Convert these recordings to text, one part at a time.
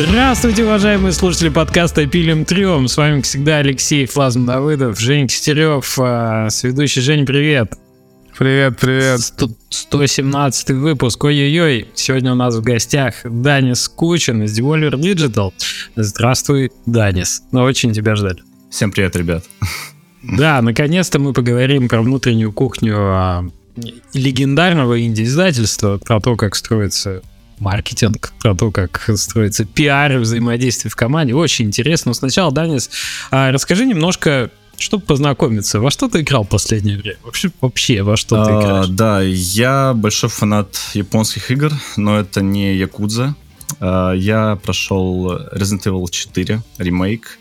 Здравствуйте, уважаемые слушатели подкаста «Пилим трем». С вами, как всегда, Алексей Флазм Давыдов, Женя Кистерев, а, сведущий Жень, привет. Привет, привет. 117 выпуск, ой-ой-ой. Сегодня у нас в гостях Данис Кучин из Devolver Digital. Здравствуй, Данис. Мы очень тебя ждали. Всем привет, ребят. Да, наконец-то мы поговорим про внутреннюю кухню а, легендарного инди-издательства, про то, как строится маркетинг, про то, как строится пиар и взаимодействие в команде. Очень интересно. Но сначала, Данис, а, расскажи немножко, чтобы познакомиться, во что ты играл в последнее время? Вообще, вообще во что ты играешь? А, да, я большой фанат японских игр, но это не Якудза. А, я прошел Resident Evil 4 ремейк,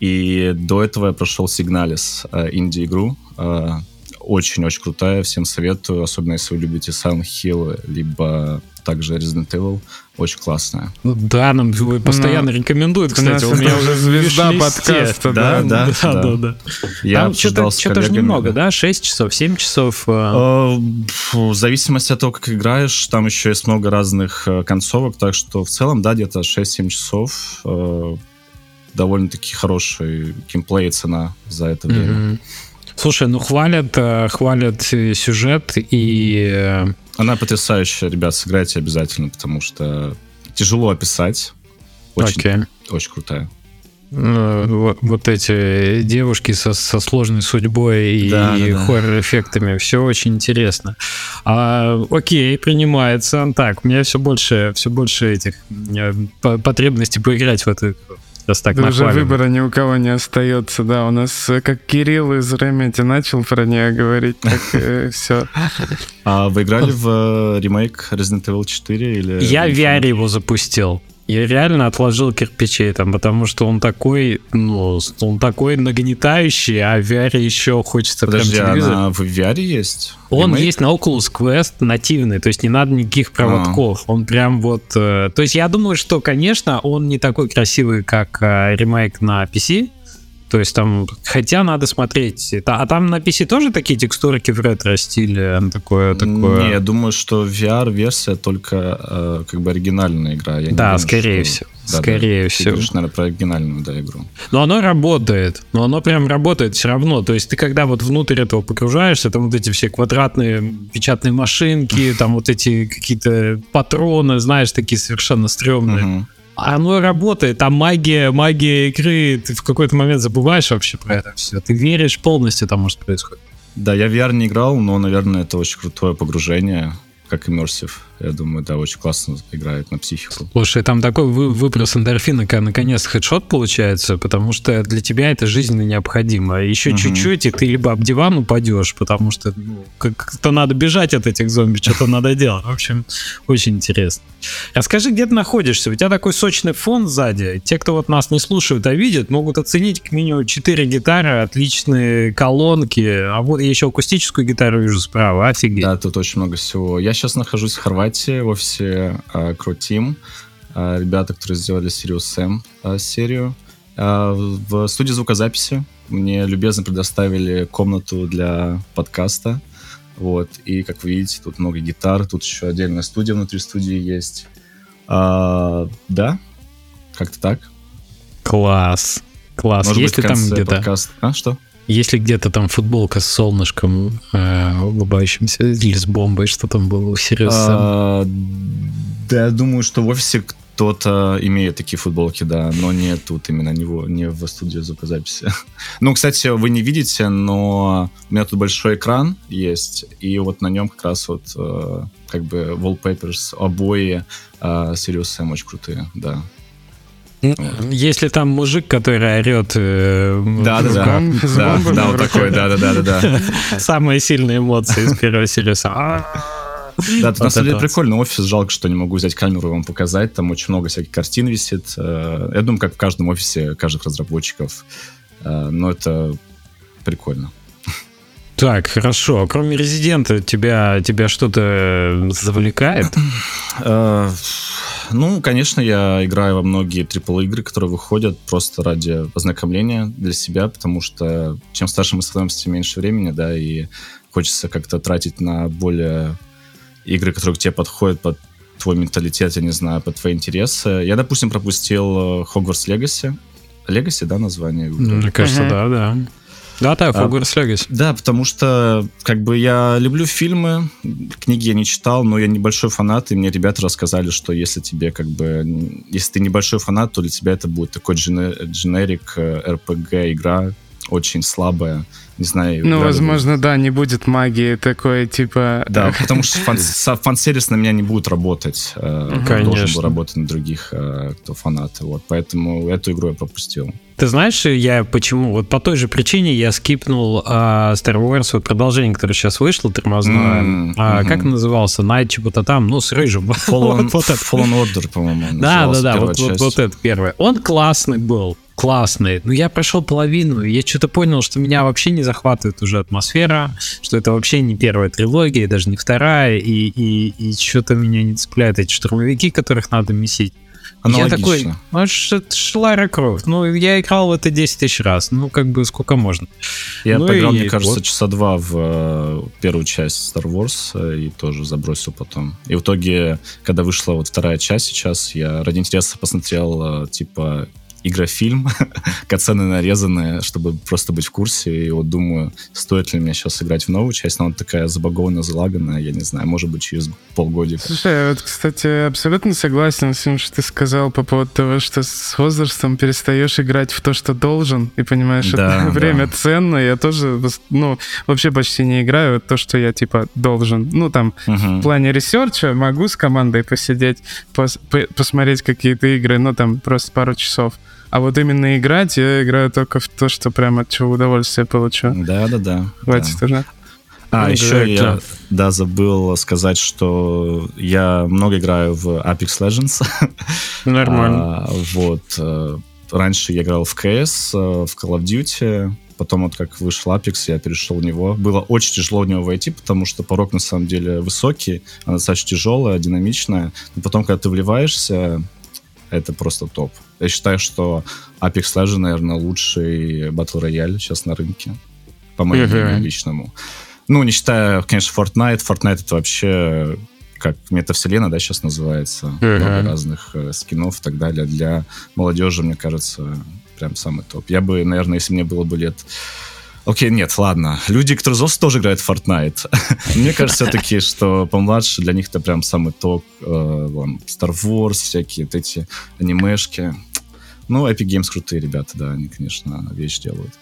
и до этого я прошел Signalis а, инди-игру. А, очень-очень крутая, всем советую, особенно если вы любите Silent Hill, либо также Resident Evil. Очень классная. Ну, да, нам постоянно ну, рекомендуют, кстати. У меня уже звезда подкаста. Да, да, да. да, да. Я Там что-то, что-то же немного, да? 6 часов, 7 часов? А? В зависимости от того, как играешь, там еще есть много разных э, концовок, так что в целом, да, где-то 6-7 часов. Э, довольно-таки хороший геймплей и цена за это время. Mm-hmm. Слушай, ну хвалят, э, хвалят сюжет и она потрясающая, ребят, сыграйте обязательно, потому что тяжело описать. Очень, okay. очень крутая. Ну, вот, эти девушки со, со сложной судьбой и да, да, хоррор-эффектами, все очень интересно. А, окей, принимается. Так, у меня все больше, все больше этих э, потребностей поиграть в эту Раз так да уже выбора ни у кого не остается, да. У нас э, как Кирилл из Remedy начал про нее говорить, так э, все. А вы играли в э, ремейк Resident Evil 4 или... Я в VR его запустил. Я реально отложил кирпичей там, потому что он такой, ну, он такой нагнетающий, а в VR еще хочется Подожди, прям телевизор. она в VR есть? Он Ремейк? есть на Oculus Quest нативный, то есть не надо никаких проводков. А. Он прям вот... Э, то есть я думаю, что, конечно, он не такой красивый, как э, ремейк на PC, то есть там, хотя надо смотреть. А там на PC тоже такие текстурки в ретро-стиле? Такое, такое... Не, я думаю, что VR-версия только э, как бы оригинальная игра. Я да, думаю, скорее что... всего. Да, скорее да. всего. Ты говоришь, наверное, про оригинальную да, игру. Но оно работает. Но оно прям работает все равно. То есть ты когда вот внутрь этого погружаешься, там вот эти все квадратные печатные машинки, там вот эти какие-то патроны, знаешь, такие совершенно стрёмные оно работает, а магия, магия игры, ты в какой-то момент забываешь вообще про это все. Ты веришь полностью тому, что происходит. Да, я в VR не играл, но, наверное, это очень крутое погружение, как immersive. Я думаю, да, очень классно играет на психику. Слушай, там такой вы, выброс эндорфина, когда наконец хедшот получается, потому что для тебя это жизненно необходимо. Еще угу. чуть-чуть, и ты либо об диван упадешь, потому что ну, как-то надо бежать от этих зомби, что-то надо делать. В общем, очень интересно. Расскажи, где ты находишься? У тебя такой сочный фон сзади. Те, кто вот нас не слушают, а видят, могут оценить как минимум 4 гитары, отличные колонки. А вот я еще акустическую гитару вижу справа. Офигеть. Да, тут очень много всего. Я сейчас нахожусь в Хорватии Хорватии, в офисе uh, Crow Team. Uh, ребята, которые сделали Sirius M uh, серию. В студии звукозаписи мне любезно предоставили комнату для подкаста. Вот. И, как вы видите, тут много гитар, тут еще отдельная студия внутри студии есть. Uh, да, как-то так. Класс. Класс. Может Есть быть, ли там где-то... Подкаст... А, что? Если где-то там футболка с солнышком э, улыбающимся или с бомбой, что там было серьезно? А, да, я думаю, что в офисе кто-то имеет такие футболки, да, но не тут именно, не в, не в студии звукозаписи. ну, кстати, вы не видите, но у меня тут большой экран есть, и вот на нем как раз вот э, как бы wallpapers, обои э, Sirius Sam очень крутые, да. Если там мужик, который орет э, да, да, да, да, да, вот такой, да, да, да, да. Самые сильные эмоции из первого Сириуса. Да, вот на самом деле прикольный офис. Жалко, что не могу взять камеру и вам показать. Там очень много всяких картин висит. Э, я думаю, как в каждом офисе каждых разработчиков. Э, но это прикольно. Так, хорошо. Кроме резидента, тебя, тебя что-то завлекает? Э, ну, конечно, я играю во многие AAA игры, которые выходят просто ради ознакомления для себя, потому что чем старше мы становимся, тем меньше времени, да, и хочется как-то тратить на более игры, которые к тебе подходят под твой менталитет, я не знаю, под твои интересы. Я, допустим, пропустил Хогвартс Легаси. Легаси, да, название? Мне кажется, да, да. Да, да, Хогвартс Легаси. Да, потому что, как бы, я люблю фильмы, книги я не читал, но я небольшой фанат, и мне ребята рассказали, что если тебе, как бы, если ты небольшой фанат, то для тебя это будет такой дженерик, RPG-игра, э, очень слабая, не знаю. Ну, возможно, да, не будет магии такой, типа... Да, потому что фан фан-сервис на меня не будет работать. Конечно. Должен был работать на других, э, кто фанаты. Вот, поэтому эту игру я пропустил. Ты знаешь, я почему? Вот по той же причине я скипнул а, Star Wars, вот продолжение, которое сейчас вышло, тормозное. Mm, а, mm-hmm. Как назывался? Найт чего-то там, ну, с рыжим. Fallen, вот, вот Fallen Order, по-моему. Да, да, да, вот, вот, вот это первое. Он классный был классный. Но я прошел половину, и я что-то понял, что меня вообще не захватывает уже атмосфера, что это вообще не первая трилогия, даже не вторая, и, и, и что-то меня не цепляет эти штурмовики, которых надо месить. Я такой, ну это Лара Крофт. Ну, я играл в это 10 тысяч раз. Ну, как бы сколько можно. Я ну, поиграл, и... мне кажется, вот. часа два в э, первую часть Star Wars э, и тоже забросил потом. И в итоге, когда вышла вот вторая часть сейчас, я ради интереса посмотрел, э, типа, игрофильм, кацены нарезанные, чтобы просто быть в курсе. И вот думаю, стоит ли мне сейчас играть в новую часть, но она такая забагованная, залаганная, я не знаю, может быть, через полгодика. Слушай, вот, кстати, абсолютно согласен с тем, что ты сказал по поводу того, что с возрастом перестаешь играть в то, что должен, и понимаешь, да, время да. ценно. Я тоже, ну, вообще почти не играю то, что я, типа, должен. Ну, там, угу. в плане ресерча могу с командой посидеть, пос посмотреть какие-то игры, ну, там, просто пару часов. А вот именно играть, я играю только в то, что прям от чего удовольствие получу. Да-да-да. Хватит да. уже. А, ну, еще я, да, забыл сказать, что я много играю в Apex Legends. Нормально. а, вот. Э, раньше я играл в CS, э, в Call of Duty, потом вот как вышел Apex, я перешел в него. Было очень тяжело в него войти, потому что порог на самом деле высокий, она достаточно тяжелая, динамичная. Но потом, когда ты вливаешься, это просто топ. Я считаю, что Apex Legends, наверное, лучший батл рояль сейчас на рынке. По моему uh-huh. личному. Ну, не считая, конечно, Fortnite. Fortnite это вообще как метавселенная, да, сейчас называется. Uh-huh. Много разных э, скинов и так далее. Для молодежи, мне кажется, прям самый топ. Я бы, наверное, если мне было бы лет Окей, нет, ладно. Люди, которые взрослые, тоже играют в Fortnite. Мне кажется все-таки, что помладше для них это прям самый топ. Э, вон, Star Wars, всякие вот эти анимешки. Ну, Epic Games крутые ребята, да, они, конечно, вещь делают.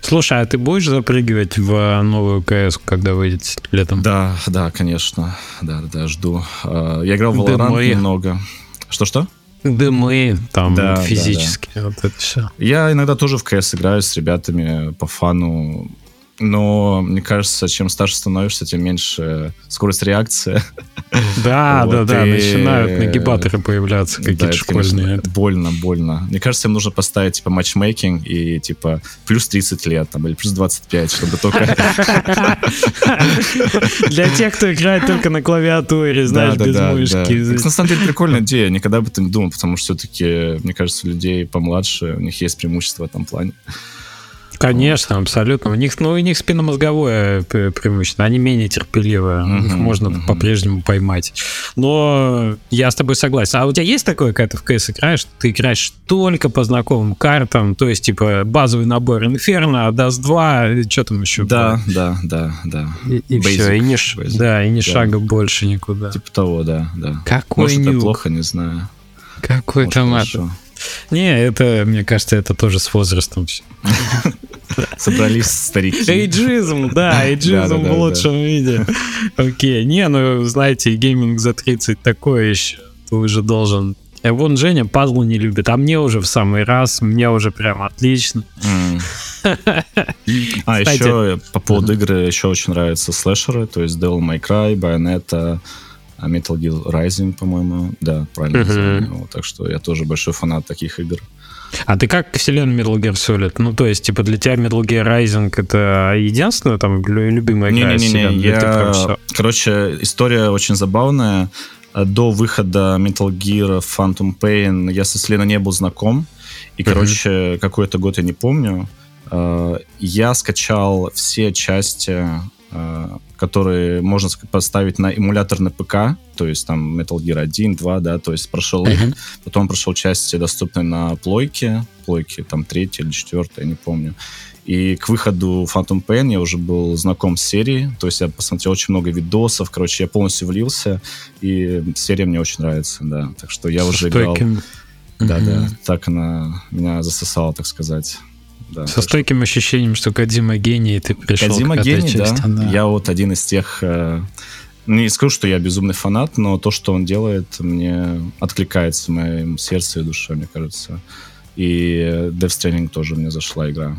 Слушай, а ты будешь запрыгивать в новую КС, когда выйдет летом? Да, да, конечно. Да, да, жду. Э, я играл в Valorant немного. Что-что? Дымы, там да, физически, да, да. вот это все. Я иногда тоже в КС играю с ребятами по фану но мне кажется, чем старше становишься, тем меньше скорость реакции. Да, вот, да, да, и... начинают нагибаторы появляться какие-то да, школьные. Конечно, больно, больно. Мне кажется, им нужно поставить типа матчмейкинг и типа плюс 30 лет там, или плюс 25, чтобы только... Для тех, кто играет только на клавиатуре, знаешь, без мышки. На самом деле прикольная идея, никогда об этом не думал, потому что все-таки, мне кажется, людей помладше, у них есть преимущество в этом плане. Конечно, абсолютно. У них, ну, у них спинномозговое преимущество. Они менее терпеливые. Uh-huh, Их можно uh-huh. по-прежнему поймать. Но я с тобой согласен. А у тебя есть такое, когда ты в КС играешь, ты играешь только по знакомым картам, то есть, типа, базовый набор Inferno, Dust 2, что там еще? Да, было? да, да, да. И, и basic, все, и не, basic, да, и не да. шага больше никуда. Типа того, да, да. Какой Может, нюк? это плохо, не знаю. Какой Может, томат. Хорошо. Не, это, мне кажется, это тоже с возрастом все. Собрались старики. Эйджизм, да, эйджизм в лучшем виде. Окей, не, ну, знаете, гейминг за 30 такое еще. Ты уже должен э, Вон Женя пазлы не любит, а мне уже в самый раз, мне уже прям отлично. А, еще по поводу игры еще очень нравятся слэшеры, то есть Devil May Cry, Bayonetta, а Metal Gear Rising, по-моему, да, правильно uh-huh. Так что я тоже большой фанат таких игр. А ты как к вселенной Metal Gear Solid? Ну, то есть, типа, для тебя Metal Gear Rising это единственная там любимая игра Не-не-не, я... Короче, история очень забавная. До выхода Metal Gear Phantom Pain я со Селеной не был знаком. И, короче, uh-huh. какой-то год я не помню. А, я скачал все части э, которые можно поставить на эмулятор на ПК, то есть там Metal Gear 1, 2, да, то есть прошел uh-huh. потом прошел части, доступные на плойке, плойке там третья или четвертая, я не помню. И к выходу Phantom Pain я уже был знаком с серией, то есть я посмотрел очень много видосов, короче, я полностью влился, и серия мне очень нравится, да. Так что я уже играл... Да, да, так она меня засосала, так сказать. Да, Со стойким ощущением, что Кадима гений, ты пришел Кадима к гений, части, да. да. Я вот один из тех... Э, не скажу, что я безумный фанат, но то, что он делает, мне откликается в моем сердце и душе, мне кажется. И Death Stranding тоже мне зашла игра.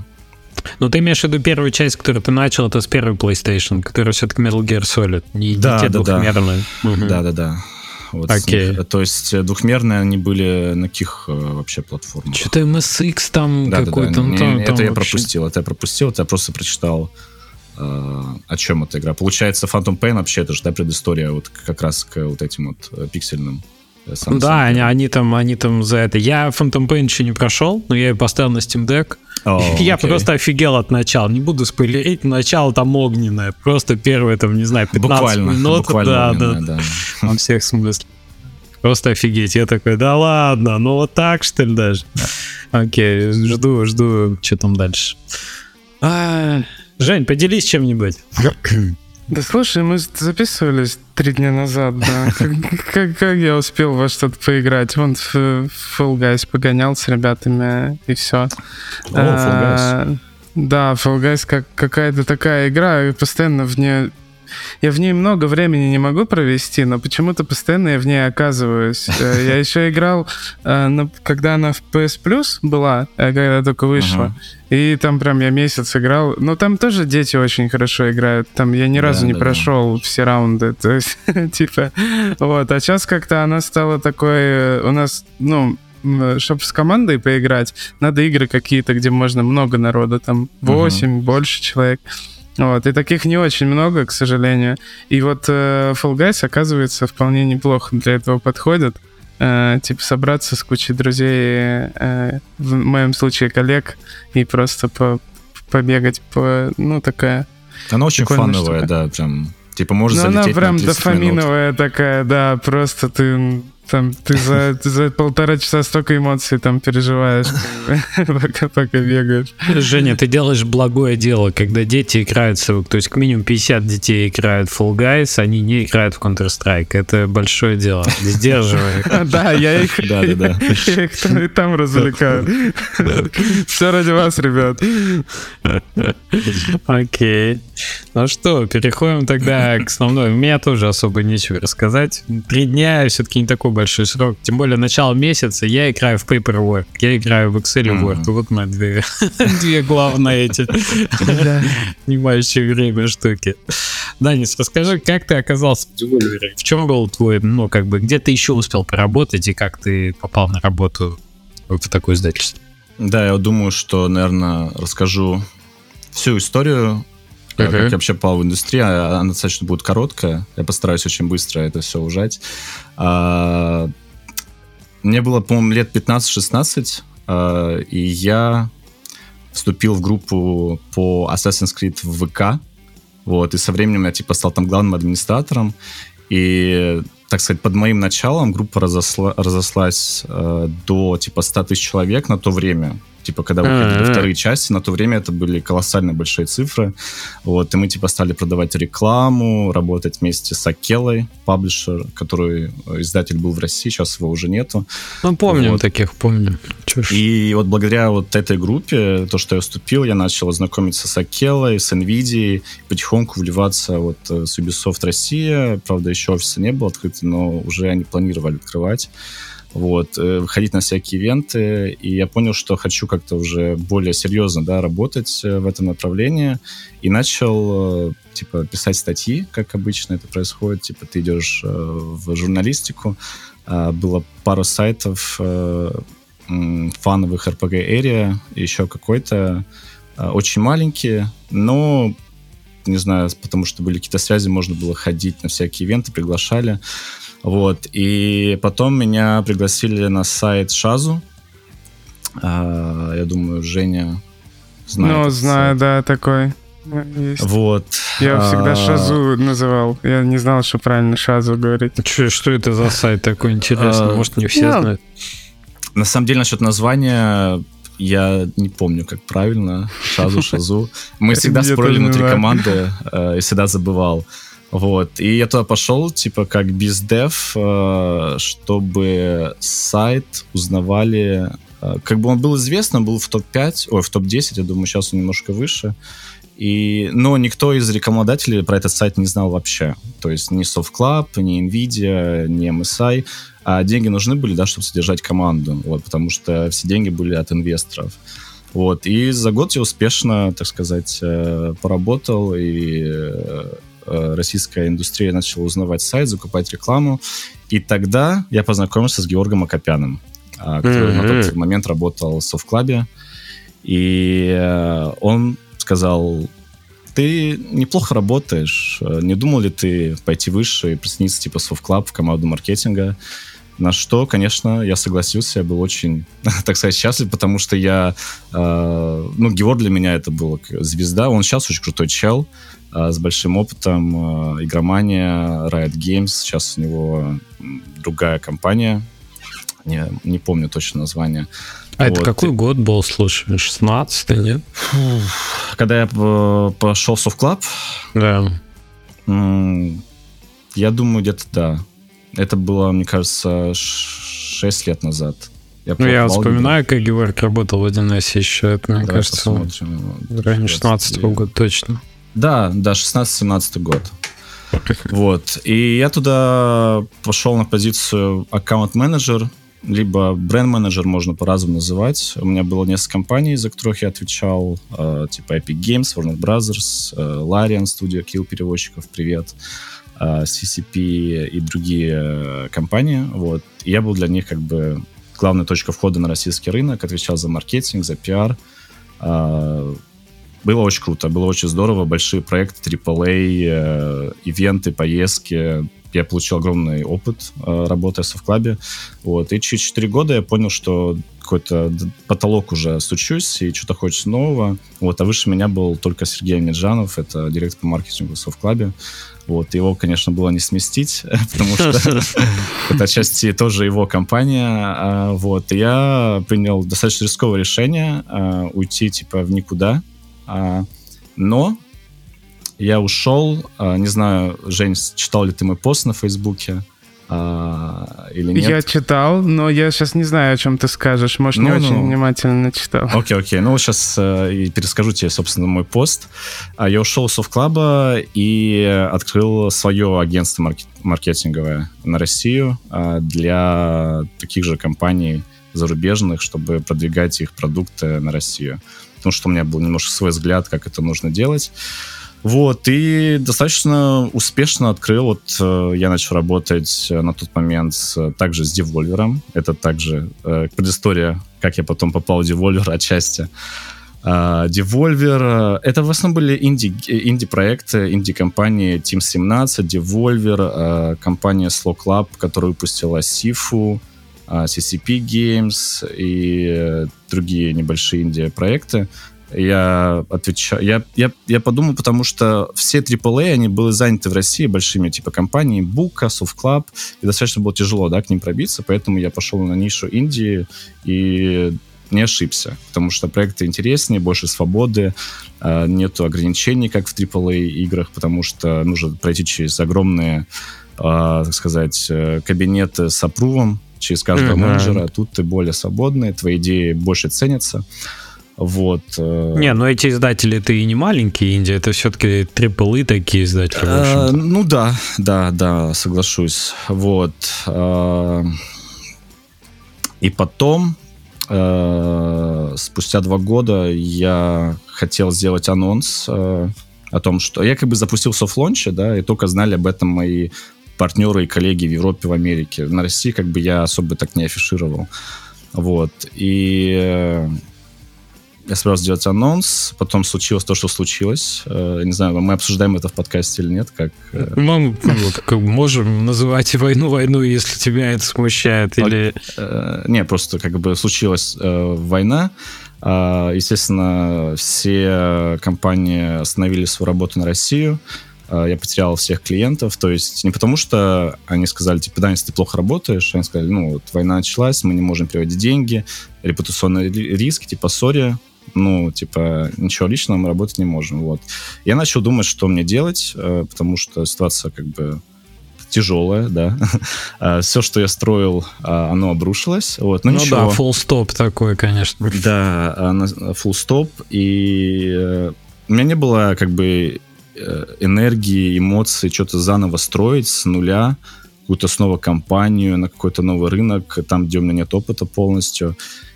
Ну, ты имеешь в виду первую часть, которую ты начал, это с первой PlayStation, которая все-таки Metal Gear Solid, не, да, те да, двухмерные. Да, да, да. Да. Вот okay. То есть э, двухмерные они были на каких э, вообще платформах? Что-то MSX там да, какой-то. Да, да. Ну, там, это там я вообще... пропустил, это я пропустил, это я просто прочитал э, о чем эта игра. Получается, Phantom Pain вообще это же да, предыстория вот как раз к вот этим вот э, пиксельным сам да, они, они там, они там за это. Я Phantom Pain еще не прошел, но я ее поставил на Steam Deck. Oh, я okay. просто офигел от начала. Не буду спойлерить, начало там огненное. Просто первые, там, не знаю, 15 буквально, минут. Буквально да, да, да. Во всех смыслах. Просто офигеть. Я такой, да ладно, ну вот так, что ли, даже? Окей, жду, жду, что там дальше. А, Жень, поделись чем-нибудь. Да слушай, мы записывались три дня назад, да. Как, как, я успел во что-то поиграть? Вон в Fall Guys погонял с ребятами, и все. О, Fall Guys. А, да, Fall Guys как, какая-то такая игра, и постоянно в нее я в ней много времени не могу провести, но почему-то постоянно я в ней оказываюсь. Э, я еще играл, э, когда она в PS Plus была, э, когда только вышла. И там прям я месяц играл. Но там тоже дети очень хорошо играют. Там я ни разу да, не да, прошел да. все раунды. То есть, типа, вот. А сейчас как-то она стала такой... У нас, ну, чтобы с командой поиграть, надо игры какие-то, где можно много народа, там 8, uh-huh. больше человек. Вот, и таких не очень много, к сожалению. И вот э, Fall Guys, оказывается, вполне неплохо для этого подходит. Э, типа собраться с кучей друзей, э, в моем случае коллег, и просто по побегать по... Ну, такая... Она очень фановая, штука. да, прям... Типа, можно Ну, она прям дофаминовая минут. такая, да, просто ты там ты за, ты за полтора часа столько эмоций там переживаешь, пока, пока бегаешь. Женя, ты делаешь благое дело, когда дети играют, то есть к минимум 50 детей играют в Fall Guys, они не играют в Counter-Strike. Это большое дело. Сдерживай Да, я их там развлекаю. Все ради вас, ребят. Окей. Ну что, переходим тогда к основной. У меня тоже особо нечего рассказать. Три дня все-таки не такой большой срок. Тем более начало месяца я играю в Paperwork, я играю в Excel Word. Вот мои две, две главные эти занимающие время штуки. Данис, расскажи, как ты оказался в Devolver? В чем был твой, ну, как бы, где ты еще успел поработать и как ты попал на работу в такое издательство? Да, я думаю, что, наверное, расскажу всю историю Uh-huh. Как я вообще попал в индустрию, а, она достаточно будет короткая. Я постараюсь очень быстро это все ужать. А, мне было, по-моему, лет 15-16, а, и я вступил в группу по Assassin's Creed в ВК. Вот, и со временем я, типа, стал там главным администратором. И, так сказать, под моим началом группа разосла, разослась э, до, типа, 100 тысяч человек на то время типа, когда выходили А-а-а. вторые части, на то время это были колоссально большие цифры, вот, и мы, типа, стали продавать рекламу, работать вместе с Акелой, паблишер, который э, издатель был в России, сейчас его уже нету. Ну, помним вот. таких, помним. И вот благодаря вот этой группе, то, что я вступил, я начал знакомиться с Акелой, с NVIDIA, потихоньку вливаться вот э, с Ubisoft Россия, правда, еще офиса не было открыто, но уже они планировали открывать. Вот, э, выходить на всякие ивенты, и я понял, что хочу как-то уже более серьезно, да, работать э, в этом направлении, и начал, э, типа, писать статьи, как обычно это происходит, типа, ты идешь в журналистику, а, было пару сайтов фановых RPG Area, еще какой-то, очень маленькие, но не знаю, потому что были какие-то связи, можно было ходить на всякие ивенты, приглашали. Вот. И потом меня пригласили на сайт Шазу. А, я думаю, Женя знает. Ну, знаю, сайт. да, такой. Есть. Вот. Я всегда а, Шазу называл. Я не знал, что правильно Шазу говорить. Че, что это за сайт такой интересный? А, Может, не все ну, знают? На самом деле, насчет названия я не помню, как правильно. Шазу, Шазу. Мы всегда спорили внутри команды э, и всегда забывал. Вот. И я туда пошел, типа, как бездев, э, чтобы сайт узнавали... Э, как бы он был известен, был в топ-5, ой, в топ-10, я думаю, сейчас он немножко выше. И, но никто из рекламодателей про этот сайт не знал вообще. То есть ни SoftClub, ни NVIDIA, ни MSI. А деньги нужны были, да, чтобы содержать команду. Вот, потому что все деньги были от инвесторов. Вот, и за год я успешно, так сказать, э, поработал, и э, российская индустрия начала узнавать сайт, закупать рекламу. И тогда я познакомился с Георгом Акопяном, а, который mm-hmm. на тот момент работал в Софтклабе. И э, он сказал, ты неплохо работаешь, не думал ли ты пойти выше и присоединиться типа в Софтклаб, в команду маркетинга? На что, конечно, я согласился, я был очень, так сказать, счастлив, потому что я, э, ну, Георг для меня это был звезда, он сейчас очень крутой чел, э, с большим опытом, э, игромания, Riot Games, сейчас у него другая компания, не, не помню точно название, а вот. это какой год был, слушай, 16 нет? Когда я пошел в Софтклаб? Да. Я думаю, где-то да. Это было, мне кажется, 6 лет назад. Я ну, я вспоминаю, как Георг работал в 1С еще. Это, мне Давай кажется, ранее 16 -го года точно. Да, да, 16-17 год. Вот. И я туда пошел на позицию аккаунт-менеджер либо бренд-менеджер можно по-разному называть. У меня было несколько компаний, за которых я отвечал, э, типа Epic Games, Warner Brothers, э, Larian Studio, Kill переводчиков, привет, CCP и другие э, компании. Вот. И я был для них как бы главной точкой входа на российский рынок, отвечал за маркетинг, за пиар. Э, было очень круто, было очень здорово, большие проекты, AAA, э, ивенты, поездки, я получил огромный опыт, э, работая в Совклабе. Вот. И через 4 года я понял, что какой-то потолок уже стучусь, и что-то хочется нового. Вот. А выше меня был только Сергей Меджанов, это директор по маркетингу в Совклабе. Вот, его, конечно, было не сместить, потому что это отчасти тоже его компания. А, вот, я принял достаточно рисковое решение а, уйти, типа, в никуда. А, но я ушел. Не знаю, Жень, читал ли ты мой пост на Фейсбуке? А, или нет? Я читал, но я сейчас не знаю, о чем ты скажешь. Может, ну, не ну, очень внимательно читал. Окей, окей. Ну, сейчас э, и перескажу тебе, собственно, мой пост. А, я ушел из Софтклаба и открыл свое агентство маркет маркетинговое на Россию а, для таких же компаний зарубежных, чтобы продвигать их продукты на Россию. Потому что у меня был немножко свой взгляд, как это нужно делать. Вот, и достаточно успешно открыл. Вот э, я начал работать э, на тот момент с, также с Devolver. Это также э, предыстория, как я потом попал в Devolver отчасти. Uh, Devolver, это в основном были инди, инди-проекты, инди-компании Team 17, Devolver, uh, компания Slow Club, которая выпустила Sifu, CCP Games и другие небольшие инди-проекты я отвечаю, я, я, я подумал, потому что все AAA, они были заняты в России большими типа компаниями, Бука, Club, и достаточно было тяжело, да, к ним пробиться, поэтому я пошел на нишу Индии и не ошибся, потому что проекты интереснее, больше свободы, э, нету ограничений, как в AAA играх, потому что нужно пройти через огромные, э, так сказать, э, кабинеты с апрувом через каждого mm-hmm. менеджера, а тут ты более свободный, твои идеи больше ценятся. Вот. Э, не, ну эти издатели это и не маленькие Индии, это все-таки триплы такие издатели. А, ну да, да, да, соглашусь. Вот. А, и потом, а, спустя два года, я хотел сделать анонс а, о том, что я как бы запустил софт-лончи, да, и только знали об этом мои партнеры и коллеги в Европе, в Америке. На России как бы я особо так не афишировал. Вот. И я собирался сделать анонс, потом случилось то, что случилось. Э, не знаю, мы обсуждаем это в подкасте или нет, как... Э. Мы как, можем называть войну войну, если тебя это смущает, или... Э, не, просто как бы случилась война, Естественно, все компании остановили свою работу на Россию. Я потерял всех клиентов. То есть не потому, что они сказали, типа, да, если ты плохо работаешь, они сказали, ну, вот война началась, мы не можем переводить деньги, репутационный риск, типа, сори, ну, типа, ничего личного, мы работать не можем, вот. Я начал думать, что мне делать, э, потому что ситуация как бы тяжелая, да. А, Все, что я строил, а, оно обрушилось. Вот. Но ну, ну ничего. да, full стоп такой, конечно. Да, full стоп. И э, у меня не было как бы э, энергии, эмоций, что-то заново строить с нуля, какую-то снова компанию на какой-то новый рынок, там, где у меня нет опыта полностью.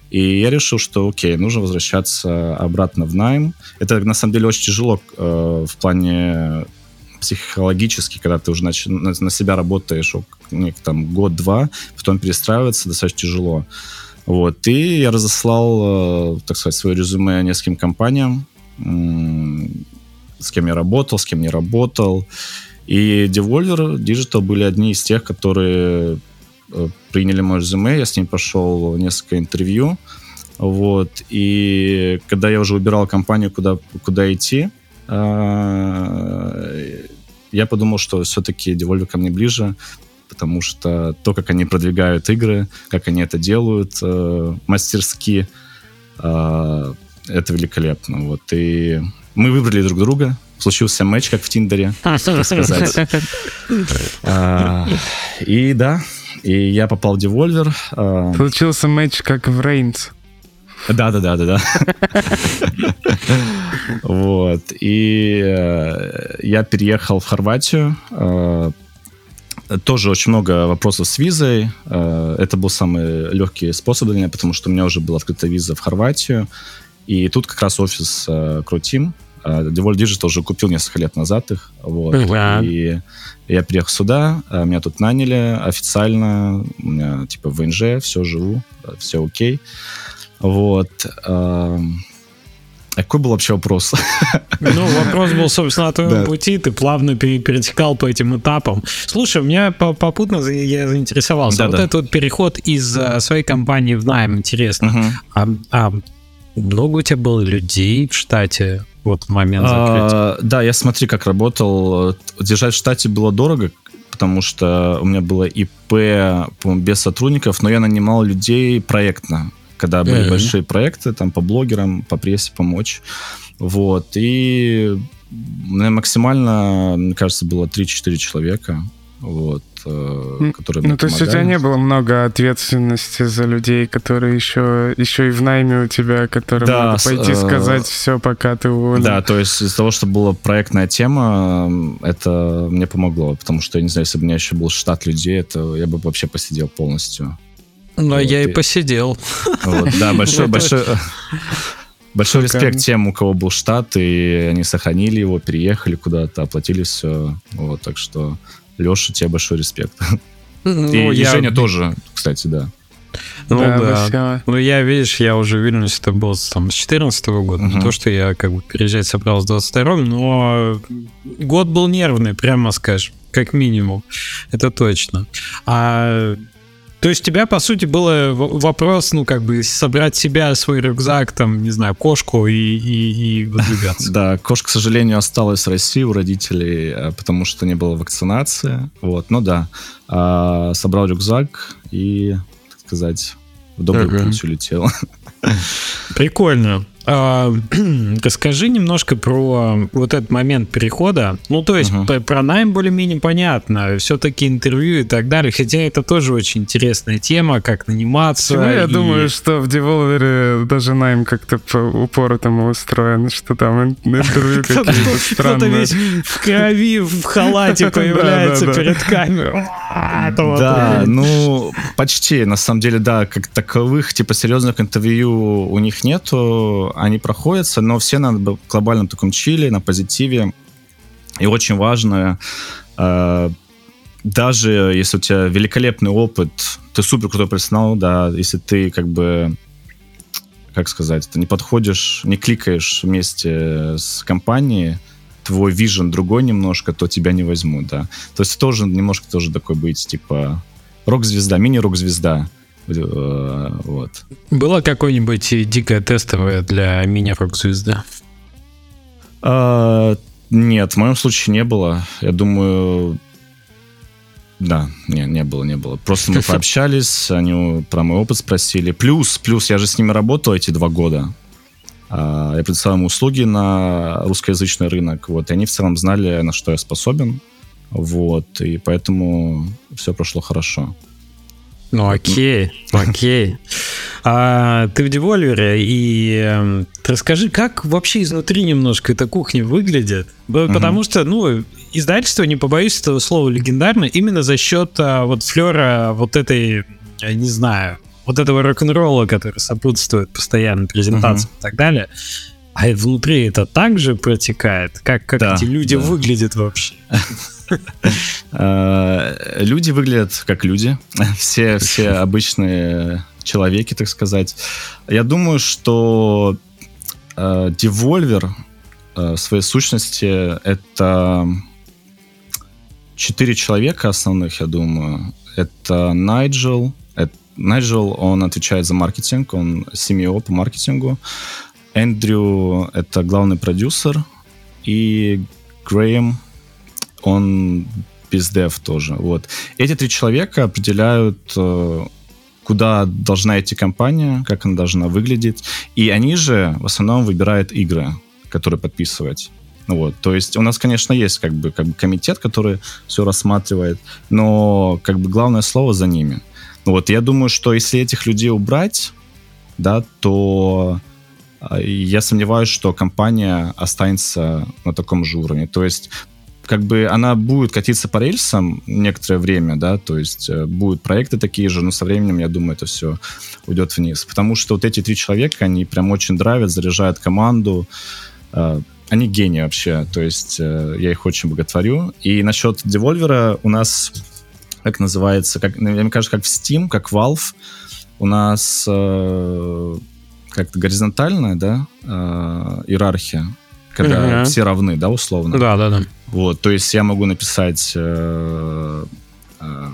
И я решил, что окей, нужно возвращаться обратно в найм. Это на самом деле очень тяжело э, в плане психологически, когда ты уже на, на, на себя работаешь там год-два, потом перестраиваться достаточно тяжело. Вот. И я разослал, э, так сказать, свое резюме нескольким компаниям, с кем я работал, с кем не работал. И Devolver Digital были одни из тех, которые приняли мое резюме, я с ним прошел несколько интервью, вот, и когда я уже выбирал компанию, куда, куда идти, э, я подумал, что все-таки Devolver ко мне ближе, потому что то, как они продвигают игры, как они это делают э, мастерски, это великолепно, вот, и мы выбрали друг друга, случился матч, как в Тиндере, так сказать. А, и да, и я попал в Devolver. Э... Получился матч, как в Рейнс. Да, да, да, да, да. Вот. И э, я переехал в Хорватию. Э, тоже очень много вопросов с визой. Э, это был самый легкий способ для меня, потому что у меня уже была открыта виза в Хорватию. И тут как раз офис Крутим. Devolve Digital уже купил несколько лет назад их. Вот. И я приехал сюда, а, меня тут наняли официально, у меня типа ВНЖ, все живу, все окей. Вот. А какой был вообще вопрос? Ну, вопрос был, собственно, о твоем да. пути, ты плавно перетекал по этим этапам. Слушай, у меня попутно я заинтересовался. Да, вот да. этот вот переход из а, своей компании в найм, интересно. Угу. А, а много у тебя было людей в штате? Вот в момент закрытия? А, да, я смотри, как работал. Держать в штате было дорого, потому что у меня было ИП без сотрудников, но я нанимал людей проектно, когда были mm-hmm. большие проекты, там по блогерам, по прессе помочь. Вот. И максимально, мне кажется, было 3-4 человека. Вот которые Ну, то есть у тебя не было много ответственности за людей, которые еще, еще и в найме у тебя, которые да, могут пойти э, сказать все, пока ты уволен. Да, то есть из-за того, что была проектная тема, это мне помогло, потому что, я не знаю, если бы у меня еще был штат людей, это я бы вообще посидел полностью. Но вот, я и, и посидел. Вот, да, большой, большой... Большой респект тем, у кого был штат, и они сохранили его, переехали куда-то, оплатили все. Вот, так что Леша, тебе большой респект. Ну, и, я... и Женя тоже, кстати, да. Ну да, да. Ну я, видишь, я уже в Вильнюсе это был там, с 14 -го года. Uh-huh. Не то, что я как бы переезжать собрался с 22 но год был нервный, прямо скажем, как минимум. Это точно. А то есть у тебя, по сути, был вопрос, ну, как бы собрать себя, свой рюкзак, там, не знаю, кошку и, и, и выдвигаться. Да, кошка, к сожалению, осталась в России у родителей, э, потому что не было вакцинации. Вот, ну да. А, собрал рюкзак и, так сказать, в добрый путь улетел. Прикольно. Расскажи немножко про вот этот момент перехода. Ну, то есть, uh-huh. про найм более-менее понятно. Все-таки интервью и так далее. Хотя это тоже очень интересная тема, как наниматься. Почему я и... думаю, что в Деволвере даже найм как-то по упору там устроен, что там интервью какие-то странные. Кто-то весь в крови, в халате появляется перед камерой. Да, ну, почти. На самом деле, да, как таковых, типа, серьезных интервью у них нету они проходятся, но все на глобальном таком чили, на позитиве. И очень важно, э, даже если у тебя великолепный опыт, ты супер крутой профессионал, да, если ты как бы как сказать, ты не подходишь, не кликаешь вместе с компанией, твой вижен другой немножко, то тебя не возьмут, да. То есть тоже немножко тоже такой быть, типа, рок-звезда, мини-рок-звезда. Вот. Было какое-нибудь дикое тестовое для мини-рок-звезды? А, нет, в моем случае не было. Я думаю, да, не, не было, не было. Просто мы пообщались, они про мой опыт спросили. Плюс, плюс, я же с ними работал эти два года. А, я предоставлял услуги на русскоязычный рынок, вот, и они в целом знали, на что я способен, вот, и поэтому все прошло хорошо. Ну окей, окей. А ты в девольвере, и э, расскажи, как вообще изнутри немножко эта кухня выглядит? Потому что, ну, издательство, не побоюсь этого слова, легендарно именно за счет а, вот флера вот этой, я не знаю, вот этого рок-н-ролла, который сопутствует постоянно презентациям uh-huh. и так далее. А внутри это также протекает? Как, как да, эти люди да. выглядят вообще? Э, люди выглядят как люди. Все, все обычные человеки, так сказать. Я думаю, что э, Devolver э, в своей сущности это четыре человека основных, я думаю. Это Найджел. Найджел, он отвечает за маркетинг, он CMO по маркетингу. Эндрю — это главный продюсер. И Грэем, он бездев тоже. Вот. Эти три человека определяют, э, куда должна идти компания, как она должна выглядеть. И они же в основном выбирают игры, которые подписывать. Вот, то есть у нас, конечно, есть как бы, как бы комитет, который все рассматривает, но как бы главное слово за ними. Вот, я думаю, что если этих людей убрать, да, то а, я сомневаюсь, что компания останется на таком же уровне. То есть как бы она будет катиться по рельсам некоторое время, да, то есть э, будут проекты такие же, но со временем, я думаю, это все уйдет вниз. Потому что вот эти три человека, они прям очень драйвят, заряжают команду, э, они гении вообще, то есть э, я их очень боготворю. И насчет Devolver у нас, как называется, как, мне кажется, как в Steam, как Valve, у нас как-то горизонтальная, да, иерархия когда uh-huh. все равны, да, условно. Да, да, да. Вот, то есть я могу написать э, э,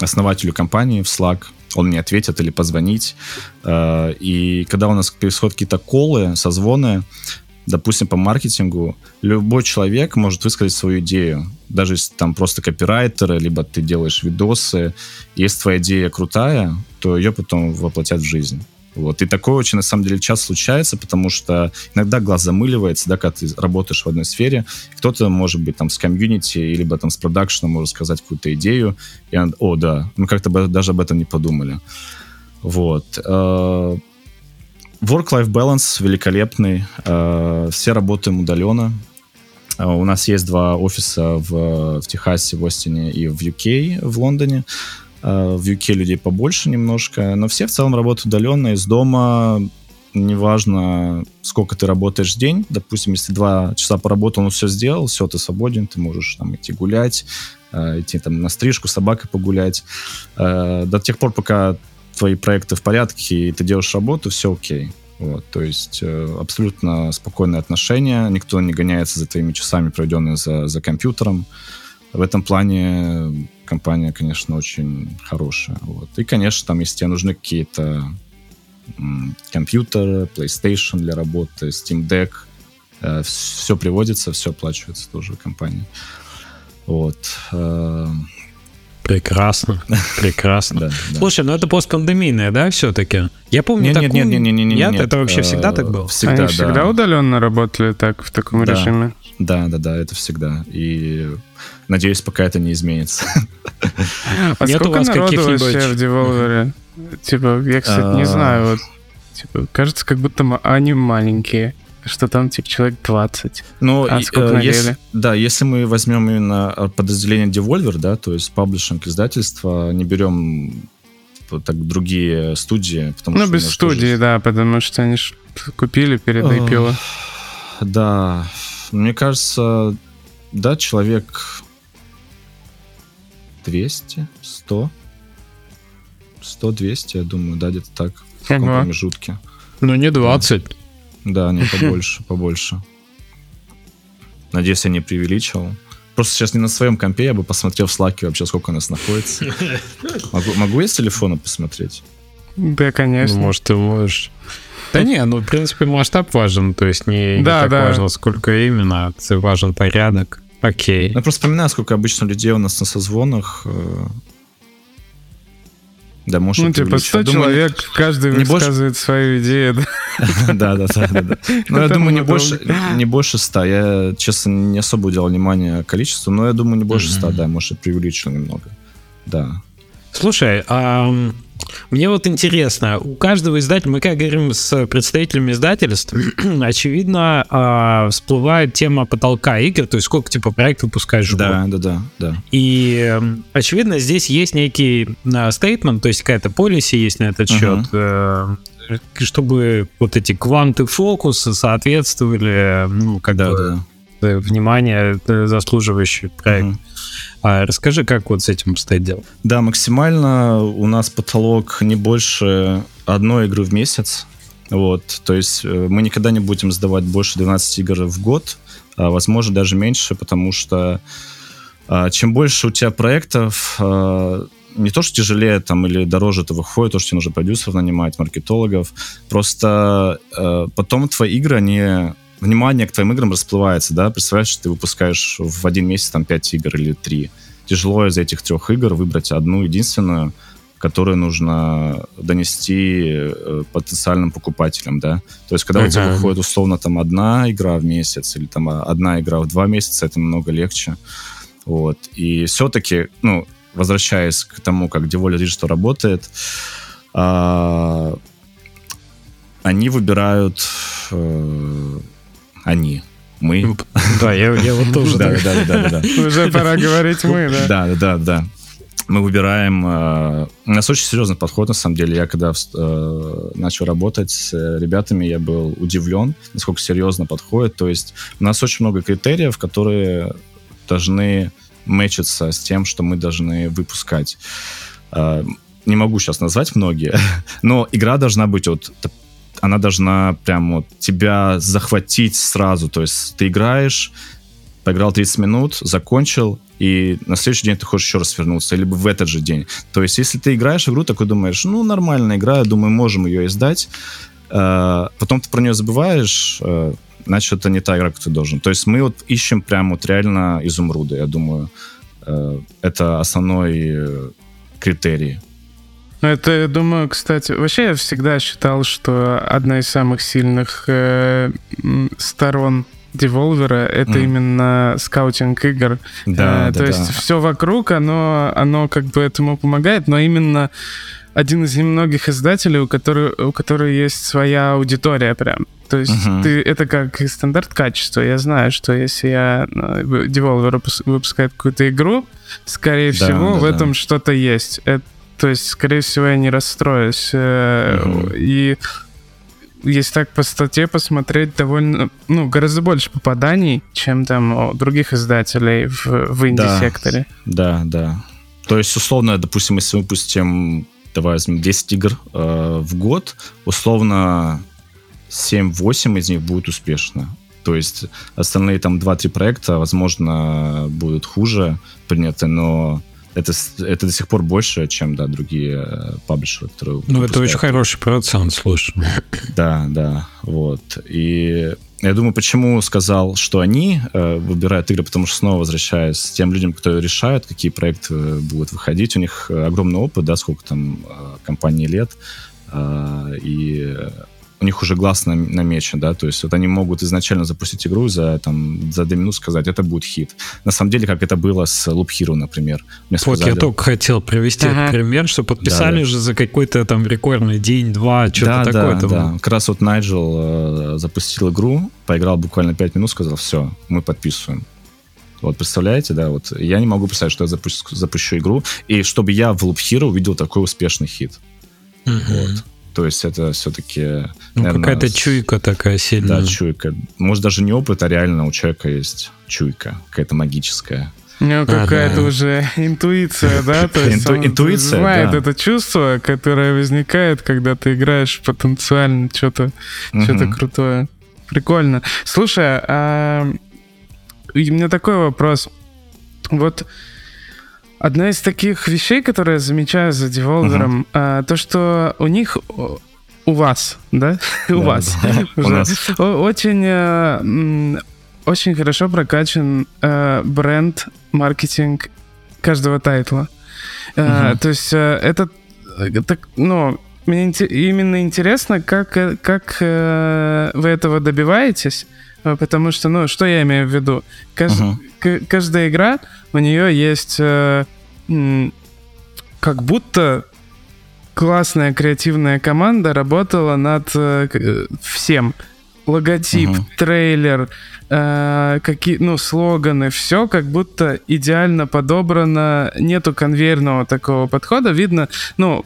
основателю компании в Slack, он мне ответит или позвонить. Э, и когда у нас происходят какие-то колы, созвоны, допустим, по маркетингу, любой человек может высказать свою идею. Даже если там просто копирайтеры, либо ты делаешь видосы. Если твоя идея крутая, то ее потом воплотят в жизнь. Вот. И такое очень, на самом деле, часто случается, потому что иногда глаз замыливается, да, когда ты работаешь в одной сфере, кто-то, может быть, там с комьюнити, либо там с продакшеном может сказать какую-то идею, и он, о, да, мы как-то даже об этом не подумали. Вот. Э, work-life balance великолепный. Э, все работаем удаленно. Э, у нас есть два офиса в, в Техасе, в Остине и в UK, в Лондоне. Э, в UK людей побольше немножко, но все в целом работают удаленно из дома. Неважно, сколько ты работаешь в день. Допустим, если два часа поработал, он все сделал, все, ты свободен, ты можешь там идти гулять, э, идти там на стрижку, собакой погулять. Э, до тех пор, пока твои проекты в порядке, и ты делаешь работу, все окей. Вот, то есть абсолютно спокойное отношение, никто не гоняется за твоими часами, проведенными за, за компьютером. В этом плане компания, конечно, очень хорошая. Вот. И, конечно, там, если тебе нужны какие-то компьютеры, PlayStation для работы, Steam Deck, э, все приводится, все оплачивается тоже компанией. Вот. Э, прекрасно, прекрасно. да, Слушай, ну это постпандемийное, да, все-таки? Я помню нет, такую... Нет, нет, нет, нет, нет, нет. Это вообще всегда так было? Всегда, Они всегда удаленно работали так, в таком да. режиме? Да, да, да, это всегда. И надеюсь, пока это не изменится. А Нет сколько народу вообще в Devolver? Типа, я, кстати, не а. знаю, вот, типа, кажется, как будто они маленькие что там типа человек 20. Ну, а сколько э, если, да, если мы возьмем именно подразделение Devolver, да, то есть паблишинг издательства, не берем так другие студии, потому ну, что без студии, тоже... да, потому что они ж купили перед IPO. Да, мне кажется, да, человек 200, 100, 100-200, я думаю, да, где-то так, в таком ага. промежутке. Ну, не 20. Да, да не побольше, побольше. Надеюсь, я не преувеличил. Просто сейчас не на своем компе, я бы посмотрел в слаке вообще, сколько у нас находится. Могу, могу я с телефона посмотреть? Да, конечно. Ну, может, ты можешь. Да не, ну, в принципе, масштаб важен, то есть не, да, не так да. важно, сколько именно, важен порядок. Окей. Я просто вспоминаю, сколько обычно людей у нас на созвонах. Э, да, может, ну, типа 100 думаю, человек, каждый не высказывает больше... свою идею. Да, да, да, да. Но я думаю, не больше, не больше 100. Я, честно, не особо уделял внимание количеству, но я думаю, не больше 100, да, может, преувеличил немного. Да. Слушай, а мне вот интересно, у каждого издателя, мы как говорим с представителями издательств, очевидно, э, всплывает тема потолка игр, то есть сколько типа проектов выпускаешь в да, год. Да, да, да. И очевидно, здесь есть некий стейтмент, то есть какая-то полиси есть на этот счет, uh-huh. чтобы вот эти кванты фокуса соответствовали, ну, как да, бы, да. Внимание заслуживающий проект. Uh-huh. А расскажи, как вот с этим обстоит дело? Да, максимально у нас потолок не больше одной игры в месяц. Вот, то есть э, мы никогда не будем сдавать больше 12 игр в год, а, возможно, даже меньше, потому что а, чем больше у тебя проектов, а, не то, что тяжелее там или дороже это выходит, то, что тебе нужно продюсеров нанимать, маркетологов, просто э, потом твои игры, они внимание к твоим играм расплывается, да, представляешь, ты выпускаешь в один месяц там 5 игр или 3. Тяжело из этих трех игр выбрать одну единственную, которую нужно донести э, потенциальным покупателям, да. То есть, когда uh-huh. у тебя выходит условно там одна игра в месяц или там одна игра в два месяца, это намного легче. Вот. И все-таки, ну, возвращаясь к тому, как Devolver Digital работает, а, они выбирают э, они. Мы. Да, я, я вот тоже. Да, да, да, да, да. Уже пора говорить мы, да? Да, да, да. Мы выбираем... Э, у нас очень серьезный подход, на самом деле. Я когда э, начал работать с ребятами, я был удивлен, насколько серьезно подходит. То есть у нас очень много критериев, которые должны мэчиться с тем, что мы должны выпускать. Э, не могу сейчас назвать многие, но игра должна быть вот она должна прям вот тебя захватить сразу. То есть ты играешь, поиграл 30 минут, закончил, и на следующий день ты хочешь еще раз вернуться, либо в этот же день. То есть, если ты играешь в игру, такой думаешь, ну, нормальная игра, я думаю, можем ее издать, э, потом ты про нее забываешь, э, значит, это не та игра, как ты должен. То есть мы вот ищем прям вот реально изумруды, я думаю. Э, это основной критерий. Ну, это, я думаю, кстати, вообще я всегда считал, что одна из самых сильных э, сторон Devolver это mm. именно скаутинг игр. Да, э, да, то есть все вокруг, оно, оно как бы этому помогает, но именно один из немногих издателей, у которых, у которых есть своя аудитория прям. То есть uh-huh. ты, это как стандарт качества. Я знаю, что если я Devolver выпускает какую-то игру, скорее да, всего да, в этом да. что-то есть. Это то есть, скорее всего, я не расстроюсь. Mm-hmm. И если так по статье посмотреть, довольно, ну, гораздо больше попаданий, чем там у других издателей в, в инди-секторе. Да, да, да. То есть, условно, допустим, если мы выпустим, давай возьмем 10 игр э, в год, условно 7-8 из них будет успешно. То есть остальные там 2-3 проекта, возможно, будут хуже приняты, но это, это до сих пор больше, чем, да, другие э, паблишеры, которые... Ну, это очень хороший процент, слушай. Да, да, вот. И я думаю, почему сказал, что они э, выбирают игры, потому что снова возвращаясь к тем людям, которые решают, какие проекты э, будут выходить, у них огромный опыт, да, сколько там э, компании лет, э, и у них уже глаз намечен, да, то есть вот они могут изначально запустить игру за, там, за 2 минуты сказать, это будет хит. На самом деле, как это было с Loop Hero, например. Мне вот сказали, я только хотел привести ага. этот пример, что подписали да, же за какой-то там рекордный день-два, что-то да, такое. Да, да, как раз вот Найджел э, запустил игру, поиграл буквально 5 минут, сказал, все, мы подписываем. Вот представляете, да, вот я не могу представить, что я запущу, запущу игру, и чтобы я в Loop Hero увидел такой успешный хит. Угу. Вот. То есть это все-таки... Ну, какая-то чуйка такая сильная. Да, чуйка. Может, даже не опыт, а реально у человека есть чуйка, какая-то магическая. Ну, какая-то а, да. уже интуиция, да? То есть Инту- интуиция, знает да. это чувство, которое возникает, когда ты играешь потенциально что-то угу. что крутое. Прикольно. Слушай, а... у меня такой вопрос. вот одна из таких вещей, которые я замечаю за деволвером, угу. а, то, что у них у вас, да? у вас. Очень, э, очень хорошо прокачан э, бренд, маркетинг каждого тайтла. Э, то есть это, так, ну, мне именно интересно, как, как вы этого добиваетесь, потому что, ну, что я имею в виду? Каждая игра, у нее есть как будто классная креативная команда работала над э, всем. Логотип, угу. трейлер, э, какие, ну, слоганы, все как будто идеально подобрано, нету конвейерного такого подхода. Видно, ну,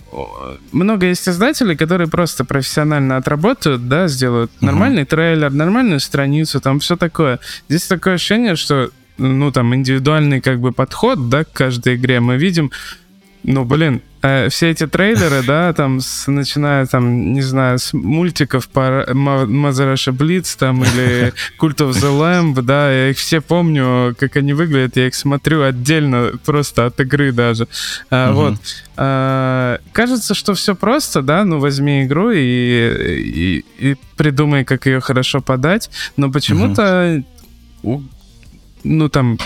много есть издателей, которые просто профессионально отработают, да, сделают угу. нормальный трейлер, нормальную страницу, там все такое. Здесь такое ощущение, что ну, там, индивидуальный как бы подход, да, к каждой игре мы видим, ну, блин, э, все эти трейлеры, да, там, с, начиная, там, не знаю, с мультиков по Мазараша Блиц, там, или Cult of the Lamb, да, я их все помню, как они выглядят, я их смотрю отдельно, просто от игры даже. А, угу. Вот. А, кажется, что все просто, да, ну, возьми игру и, и, и придумай, как ее хорошо подать, но почему-то угу. ну, там,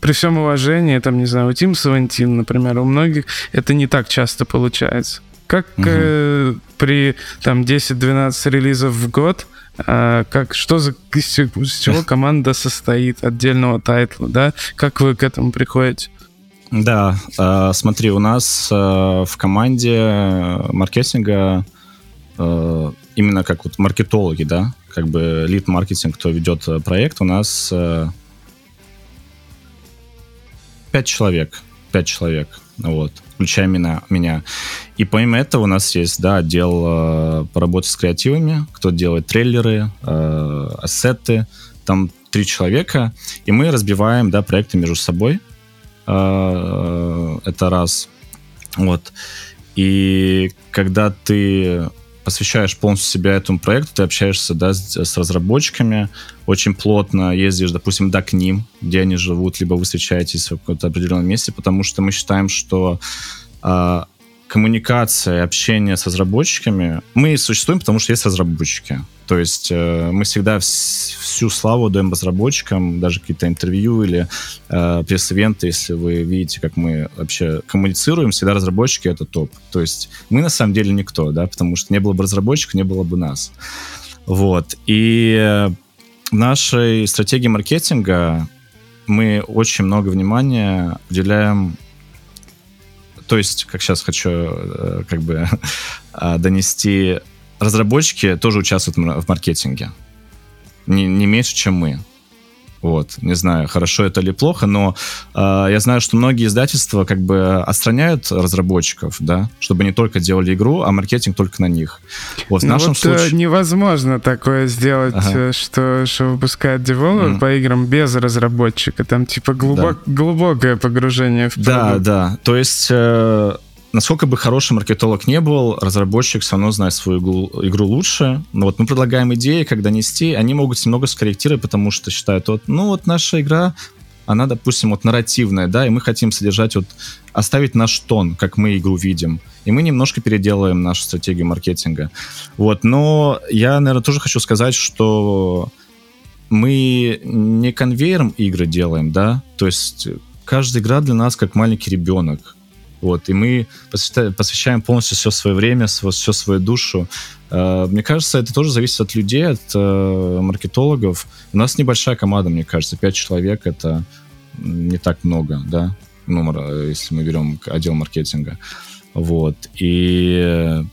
при всем уважении, там, не знаю, у Тим Савантин, например, у многих это не так часто получается. Как угу. э, при там 10-12 релизов в год, э, как что за из, из чего команда состоит отдельного тайтла, да? Как вы к этому приходите? Да, э, смотри, у нас э, в команде маркетинга э, именно как вот маркетологи, да, как бы лид маркетинг, кто ведет э, проект, у нас э, пять человек. Пять человек, вот, включая меня. меня. И помимо этого у нас есть, да, отдел э, по работе с креативами, кто делает трейлеры, э, ассеты, там три человека, и мы разбиваем, да, проекты между собой. Э, это раз. Вот. И когда ты посвящаешь полностью себя этому проекту, ты общаешься да, с, разработчиками, очень плотно ездишь, допустим, да, к ним, где они живут, либо вы встречаетесь в каком-то определенном месте, потому что мы считаем, что э, коммуникация, общение с разработчиками, мы существуем, потому что есть разработчики. То есть э, мы всегда вс- всю славу даем разработчикам, даже какие-то интервью или э, пресс-ивенты, если вы видите, как мы вообще коммуницируем, всегда разработчики — это топ. То есть мы на самом деле никто, да, потому что не было бы разработчиков, не было бы нас. Вот. И в нашей стратегии маркетинга мы очень много внимания уделяем то есть, как сейчас хочу э, как бы донести разработчики тоже участвуют в маркетинге. Не, не меньше, чем мы. Вот, не знаю, хорошо это или плохо, но э, я знаю, что многие издательства как бы отстраняют разработчиков, да, чтобы не только делали игру, а маркетинг только на них. Вот в ну нашем вот, э, случае невозможно такое сделать, ага. Э, что что выпускает девелопер mm. по играм без разработчика, там типа глубок, да. глубокое погружение в продукт. Да, да, то есть э, насколько бы хороший маркетолог не был, разработчик все равно знает свою игру, игру лучше. Но вот мы предлагаем идеи, как донести, они могут немного скорректировать, потому что считают, вот, ну вот наша игра, она, допустим, вот нарративная, да, и мы хотим содержать вот, оставить наш тон, как мы игру видим. И мы немножко переделаем нашу стратегию маркетинга. Вот, но я, наверное, тоже хочу сказать, что мы не конвейером игры делаем, да, то есть каждая игра для нас как маленький ребенок. Вот, и мы посвящаем полностью все свое время, всю свою душу. Э, мне кажется, это тоже зависит от людей, от э, маркетологов. У нас небольшая команда, мне кажется, пять человек — это не так много, да, э, если мы берем отдел маркетинга. Вот, и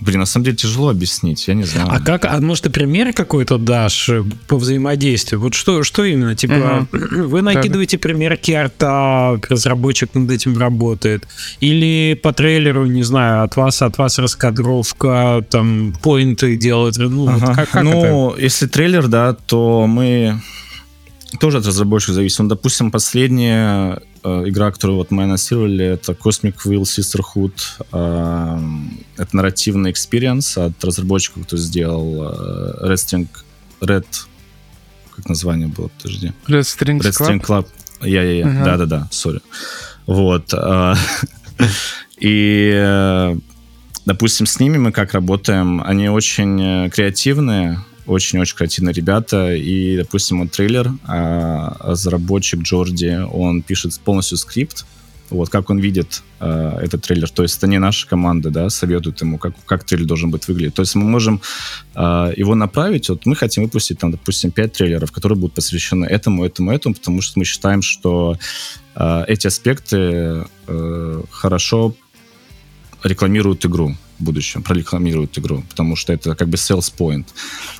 Блин, на самом деле тяжело объяснить, я не знаю. А как, а может ты пример какой-то дашь э, по взаимодействию? Вот что, что именно? Типа, угу. вы накидываете да. пример карта, разработчик над этим работает, или по трейлеру, не знаю, от вас, от вас раскадровка, там, поинты делает. Ну, ага. вот как, как ну это? если трейлер, да, то мы тоже от разработчика зависит. Ну, допустим, последняя э, игра, которую вот мы анонсировали, это Cosmic Wheel Sisterhood. Э, это нарративный experience от разработчика, кто сделал э, Red String... Red... Как название было? Подожди. Red String, Red String Club. Club. Я-я-я, ага. да-да-да, sorry. Вот. А, и, э, допустим, с ними мы как работаем, они очень э, креативные, очень-очень креативные ребята, и, допустим, вот трейлер, а разработчик Джорди, он пишет полностью скрипт, вот как он видит э, этот трейлер. То есть это не наша команда, да, советует ему, как, как трейлер должен быть выглядеть. То есть мы можем э, его направить, вот мы хотим выпустить там, допустим, 5 трейлеров, которые будут посвящены этому, этому, этому, потому что мы считаем, что э, эти аспекты э, хорошо рекламируют игру будущем, прорекламируют игру, потому что это как бы sales point.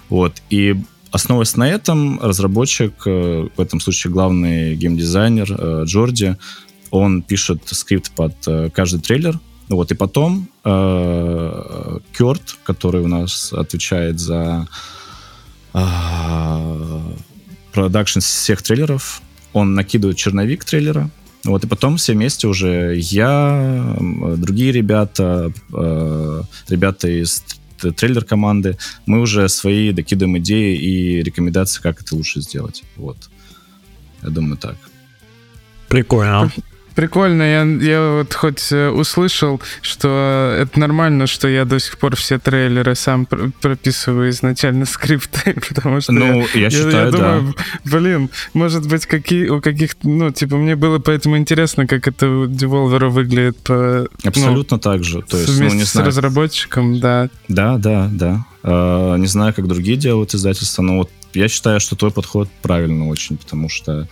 Вот, и Основываясь на этом, разработчик, э, в этом случае главный геймдизайнер э, Джорди, он пишет скрипт под э, каждый трейлер, вот, и потом э, который у нас отвечает за продакшн всех трейлеров, он накидывает черновик трейлера, вот, и потом все вместе уже я, другие ребята, э, ребята из трейлер команды, мы уже свои докидываем идеи и рекомендации, как это лучше сделать. Вот. Я думаю, так. Прикольно. Прикольно, я, я вот хоть э, услышал, что это нормально, что я до сих пор все трейлеры сам прописываю изначально скрипты, потому что ну, я, я, считаю, я думаю, да. блин, может быть, какие, у каких, ну, типа, мне было поэтому интересно, как это у Devolver выглядит по... Ну, Абсолютно ну, так же. То есть, вместе ну, не с знаю. разработчиком, да. Да, да, да. Uh, не знаю, как другие делают издательства, но вот я считаю, что твой подход правильный очень, потому что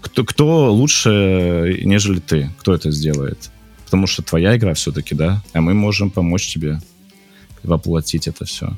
кто, кто лучше, нежели ты? Кто это сделает? Потому что твоя игра все-таки, да? А мы можем помочь тебе воплотить это все.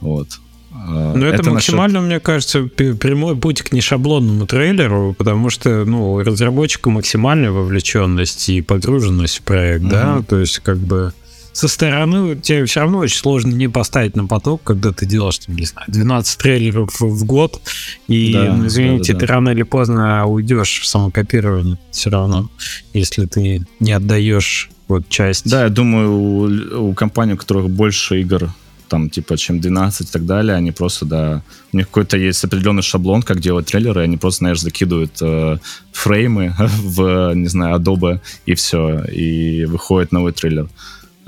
Вот. А, ну, это, это максимально, насчет... мне кажется, прямой путь к нешаблонному трейлеру, потому что, ну, у разработчика максимальная вовлеченность и погруженность в проект, угу. да, то есть как бы со стороны тебе все равно очень сложно не поставить на поток, когда ты делаешь, там, не знаю, 12 трейлеров в год, и, да, ну, извините, да, да, ты рано или поздно уйдешь в самокопирование все равно, если ты не отдаешь вот часть. Да, я думаю, у, у компаний, у которых больше игр там, типа, чем 12 и так далее, они просто, да, у них какой-то есть определенный шаблон, как делать трейлеры, они просто, знаешь, закидывают э, фреймы в, не знаю, Adobe, и все, и выходит новый трейлер.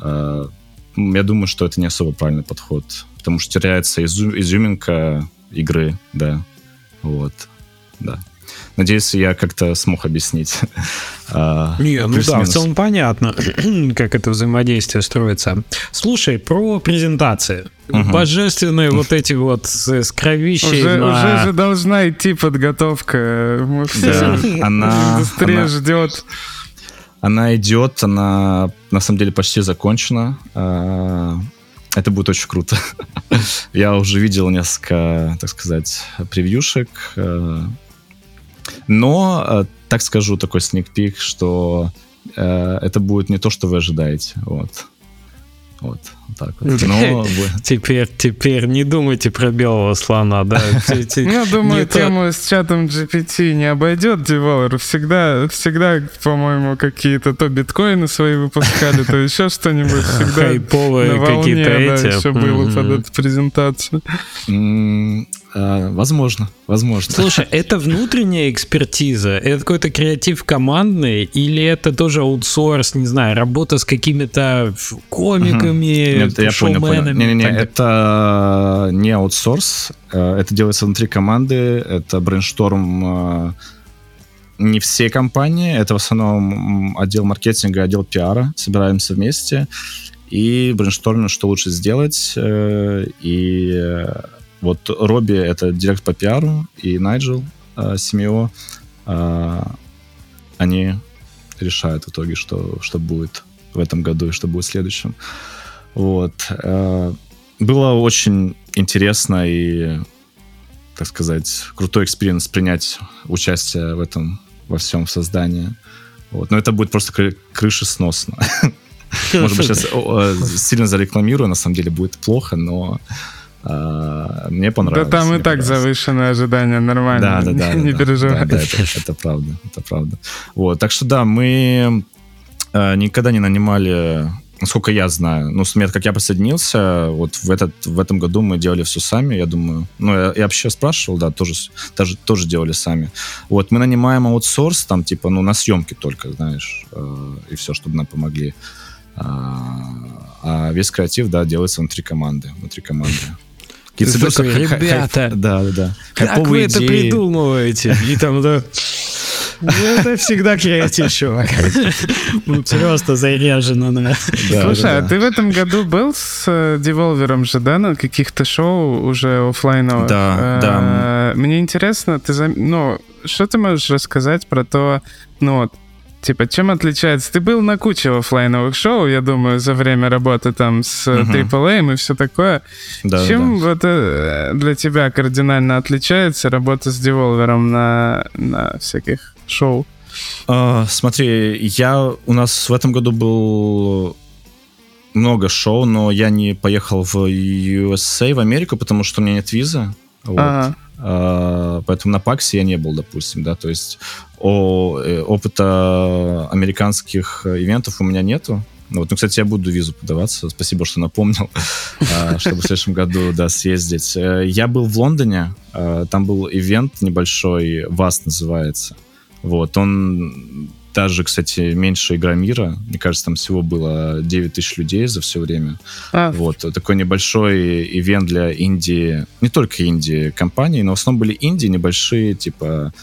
Э, я думаю, что это не особо правильный подход, потому что теряется изю, изюминка игры, да, вот, да. Надеюсь, я как-то смог объяснить. А, не, ну да, в целом понятно, как это взаимодействие строится. Слушай, про презентации. Угу. Божественные вот эти вот с кровищей уже, на... уже же должна идти подготовка. Да, она, Индустрия она... ждет. Она идет, она на самом деле почти закончена. А, это будет очень круто. Я уже видел несколько, так сказать, превьюшек. А, но, а, так скажу, такой сникпик, что это будет не то, что вы ожидаете. Вот. Вот, вот так вот. Но... Теперь, теперь не думайте про белого слона, да? Я думаю, тему с чатом GPT не обойдет девелопер. Всегда, всегда, по-моему, какие-то то биткоины свои выпускали, то еще что-нибудь. Всегда Хайповые какие-то эти. еще было под эту презентацию. А, возможно, возможно. Слушай, это внутренняя экспертиза? Это какой-то креатив командный? Или это тоже аутсорс, не знаю, работа с какими-то комиками, Нет, я понял, понял. Не-не-не, это не аутсорс, э, это делается внутри команды, это brainstorm э, не все компании, это в основном отдел маркетинга, отдел пиара, собираемся вместе и брейнштормим, что лучше сделать, э, и вот Робби — это директор по пиару, и Найджел э, э, они решают в итоге, что, что будет в этом году и что будет в следующем. Вот. Э, было очень интересно и, так сказать, крутой experience принять участие в этом, во всем в создании. Вот. Но это будет просто кры- крышесносно. Может быть, сейчас сильно зарекламирую, на самом деле будет плохо, но а, мне понравилось. Да там и так завышенное ожидание, нормально. Да, да, да. Не переживай. Да, это, это правда, это правда. Вот, так что да, мы э, никогда не нанимали насколько я знаю, ну, с момента, как я присоединился, вот в, этот, в этом году мы делали все сами, я думаю. Ну, я, я вообще спрашивал, да, тоже, тоже, тоже делали сами. Вот, мы нанимаем аутсорс, там, типа, ну, на съемки только, знаешь, э, и все, чтобы нам помогли. А, а весь креатив, да, делается внутри команды, внутри команды. Ребята, да, да, да. Как вы это придумываете? И там, да, ну, это всегда креатив, чувак. Ну, просто заряжено на... Слушай, а ты в этом году был с Деволвером же, да, на каких-то шоу уже офлайновых? Да, да. Мне интересно, ты, ну, что ты можешь рассказать про то, ну, вот, Типа, чем отличается? Ты был на куче офлайновых шоу, я думаю, за время работы там с uh-huh. AAA и все такое. Да, чем да. вот э, для тебя кардинально отличается работа с деволвером на, на всяких шоу? А, смотри, я у нас в этом году был много шоу, но я не поехал в USA, в Америку, потому что у меня нет визы. Вот. Ага. А, поэтому на Паксе я не был, допустим, да, то есть о, э, опыта американских ивентов у меня нету. Ну, вот, ну, кстати, я буду визу подаваться. Спасибо, что напомнил, а, чтобы в следующем году, да, съездить. Э, я был в Лондоне, а, там был ивент небольшой, ВАС называется. Вот, он даже, кстати, меньше игра мира. Мне кажется, там всего было 9 тысяч людей за все время. А. Вот, такой небольшой ивент для Индии, не только Индии компаний, но в основном были Индии небольшие, типа,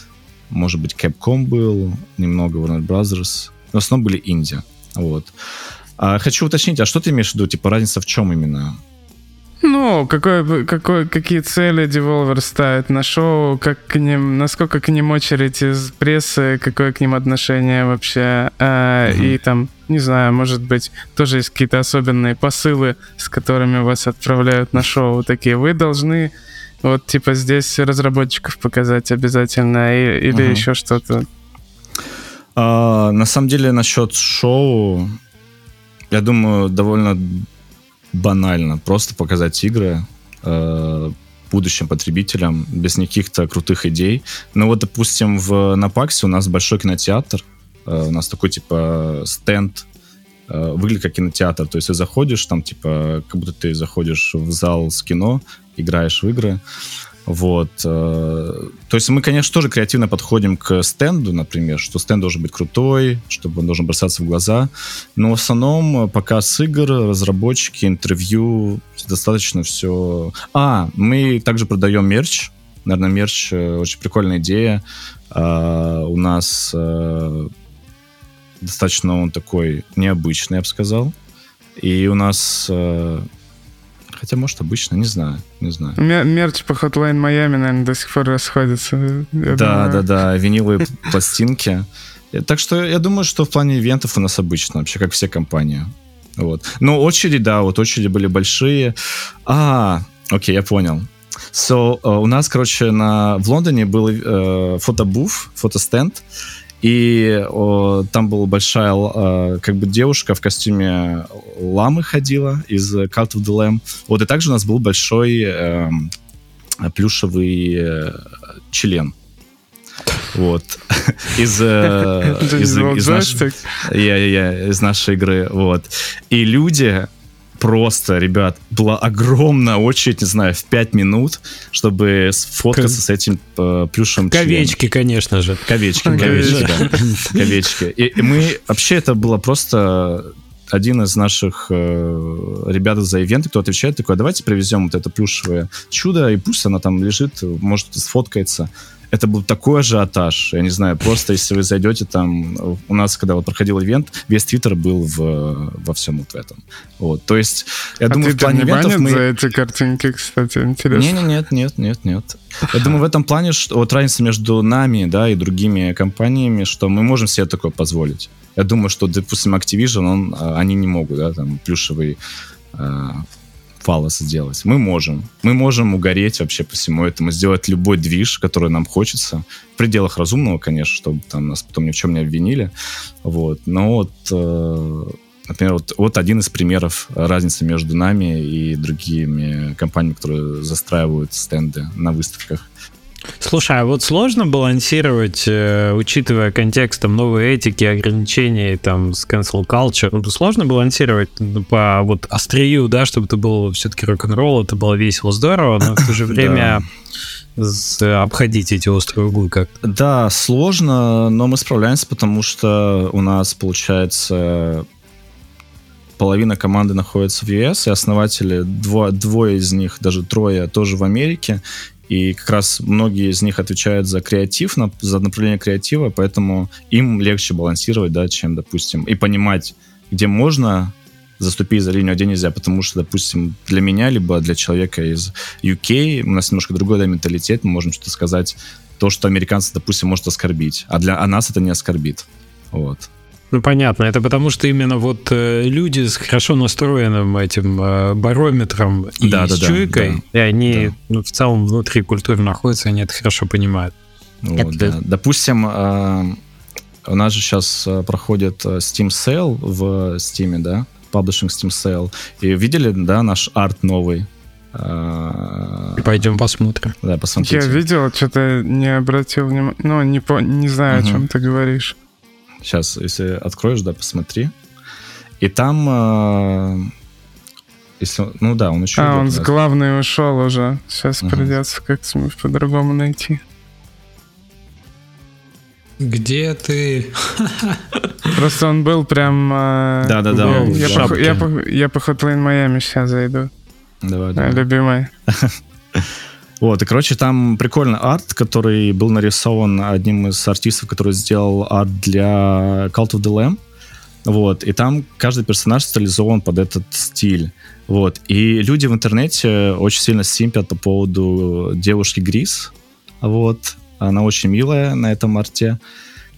может быть, Capcom был, немного Warner Brothers. Но в основном были Индия. Вот. А хочу уточнить, а что ты имеешь в виду? Типа, разница в чем именно? Ну, какой, какой, какие цели Devolver ставит на шоу, как к ним, насколько к ним очередь из прессы, какое к ним отношение вообще, э, угу. и там, не знаю, может быть, тоже есть какие-то особенные посылы, с которыми вас отправляют на шоу, такие, вы должны вот, типа, здесь разработчиков показать обязательно, и, или угу. еще что-то. А, на самом деле, насчет шоу, я думаю, довольно банально. Просто показать игры э, будущим потребителям без каких-то крутых идей. Ну вот, допустим, в, на Паксе у нас большой кинотеатр, э, у нас такой, типа, стенд, э, выглядит как кинотеатр. То есть ты заходишь, там, типа, как будто ты заходишь в зал с кино, играешь в игры. Вот. Э, то есть мы, конечно, тоже креативно подходим к стенду, например, что стенд должен быть крутой, чтобы он должен бросаться в глаза. Но в основном показ игр, разработчики, интервью, достаточно все... А, мы также продаем мерч. Наверное, мерч э, очень прикольная идея. А, у нас э, достаточно он такой необычный, я бы сказал. И у нас Хотя, может, обычно, не знаю, не знаю. Мерч по Hotline Miami, наверное, до сих пор расходится. Да, думаю. да, да, виниловые пластинки. Так что я думаю, что в плане ивентов у нас обычно, вообще, как все компании. Вот. Но очереди, да, вот очереди были большие. А, окей, я понял. So, uh, у нас, короче, на, в Лондоне был uh, фотобуф, фотостенд, и о, там была большая э, как бы девушка в костюме ламы ходила из Cult of the Lamb. Вот и также у нас был большой э, плюшевый э, член. Вот. из, э, из, из, наш... yeah, yeah, yeah, из нашей игры. Вот. И люди просто, ребят, была огромная очередь, не знаю, в 5 минут, чтобы сфоткаться К... с этим э, плюшем. Ковечки, конечно же. Ковечки, ковечки, да. Ковечки. И, и мы, вообще это было просто один из наших э, ребят за ивенты, кто отвечает, такой, «А давайте привезем вот это плюшевое чудо, и пусть она там лежит, может, сфоткается это был такой ажиотаж. Я не знаю, просто если вы зайдете там... У нас, когда вот проходил ивент, весь твиттер был в, во всем вот этом. Вот, то есть, я а думаю, в плане не ивентов мы... за эти картинки, кстати, интересно? Не, не, нет, нет, нет, нет. Я думаю, в этом плане, что вот разница между нами, да, и другими компаниями, что мы можем себе такое позволить. Я думаю, что, допустим, Activision, он, а, они не могут, да, там, плюшевый а, фалос сделать. Мы можем. Мы можем угореть вообще по всему этому, сделать любой движ, который нам хочется. В пределах разумного, конечно, чтобы там нас потом ни в чем не обвинили. Вот. Но вот, э, например, вот, вот один из примеров разницы между нами и другими компаниями, которые застраивают стенды на выставках. Слушай, а вот сложно балансировать, э, учитывая контекст там, новой этики, ограничений там с cancel culture, ну, сложно балансировать ну, по вот острию, да, чтобы это было все-таки рок-н-ролл, это было весело, здорово, но в то же время обходить эти острые углы как -то. Да, сложно, но мы справляемся, потому что у нас, получается, половина команды находится в US, и основатели, дво, двое из них, даже трое, тоже в Америке, и как раз многие из них отвечают за креатив, за направление креатива, поэтому им легче балансировать, да, чем, допустим, и понимать, где можно заступить за линию, а где нельзя, потому что, допустим, для меня, либо для человека из UK, у нас немножко другой да, менталитет, мы можем что-то сказать, то, что американцы, допустим, может оскорбить, а для а нас это не оскорбит. Вот. Ну, понятно. Это потому, что именно вот э, люди с хорошо настроенным этим э, барометром и да, с да, чуйкой, да, и они да. ну, в целом внутри культуры находятся, они это хорошо понимают. Вот, это... да. Допустим, э, у нас же сейчас э, проходит э, Steam Sale в Steam, да? Publishing Steam Sale. И видели, да, наш арт новый? Пойдем посмотрим. Да, посмотрите. Я видел, что-то не обратил внимания. Ну, не, по... не знаю, угу. о чем ты говоришь. Сейчас, если откроешь, да, посмотри. И там, э, если, ну да, он еще... А, он с главной ушел уже. Сейчас uh придется как-то по-другому найти. Где ты? Просто он был прям... Э, Да-да-да. Я, я, по, я, по, я по Hotline Miami сейчас зайду. Давай, давай. Любимый. Вот, и, короче, там прикольный арт, который был нарисован одним из артистов, который сделал арт для Cult of the Lamb. Вот, и там каждый персонаж стилизован под этот стиль. Вот, и люди в интернете очень сильно симпят по поводу девушки Грис. Вот, она очень милая на этом арте.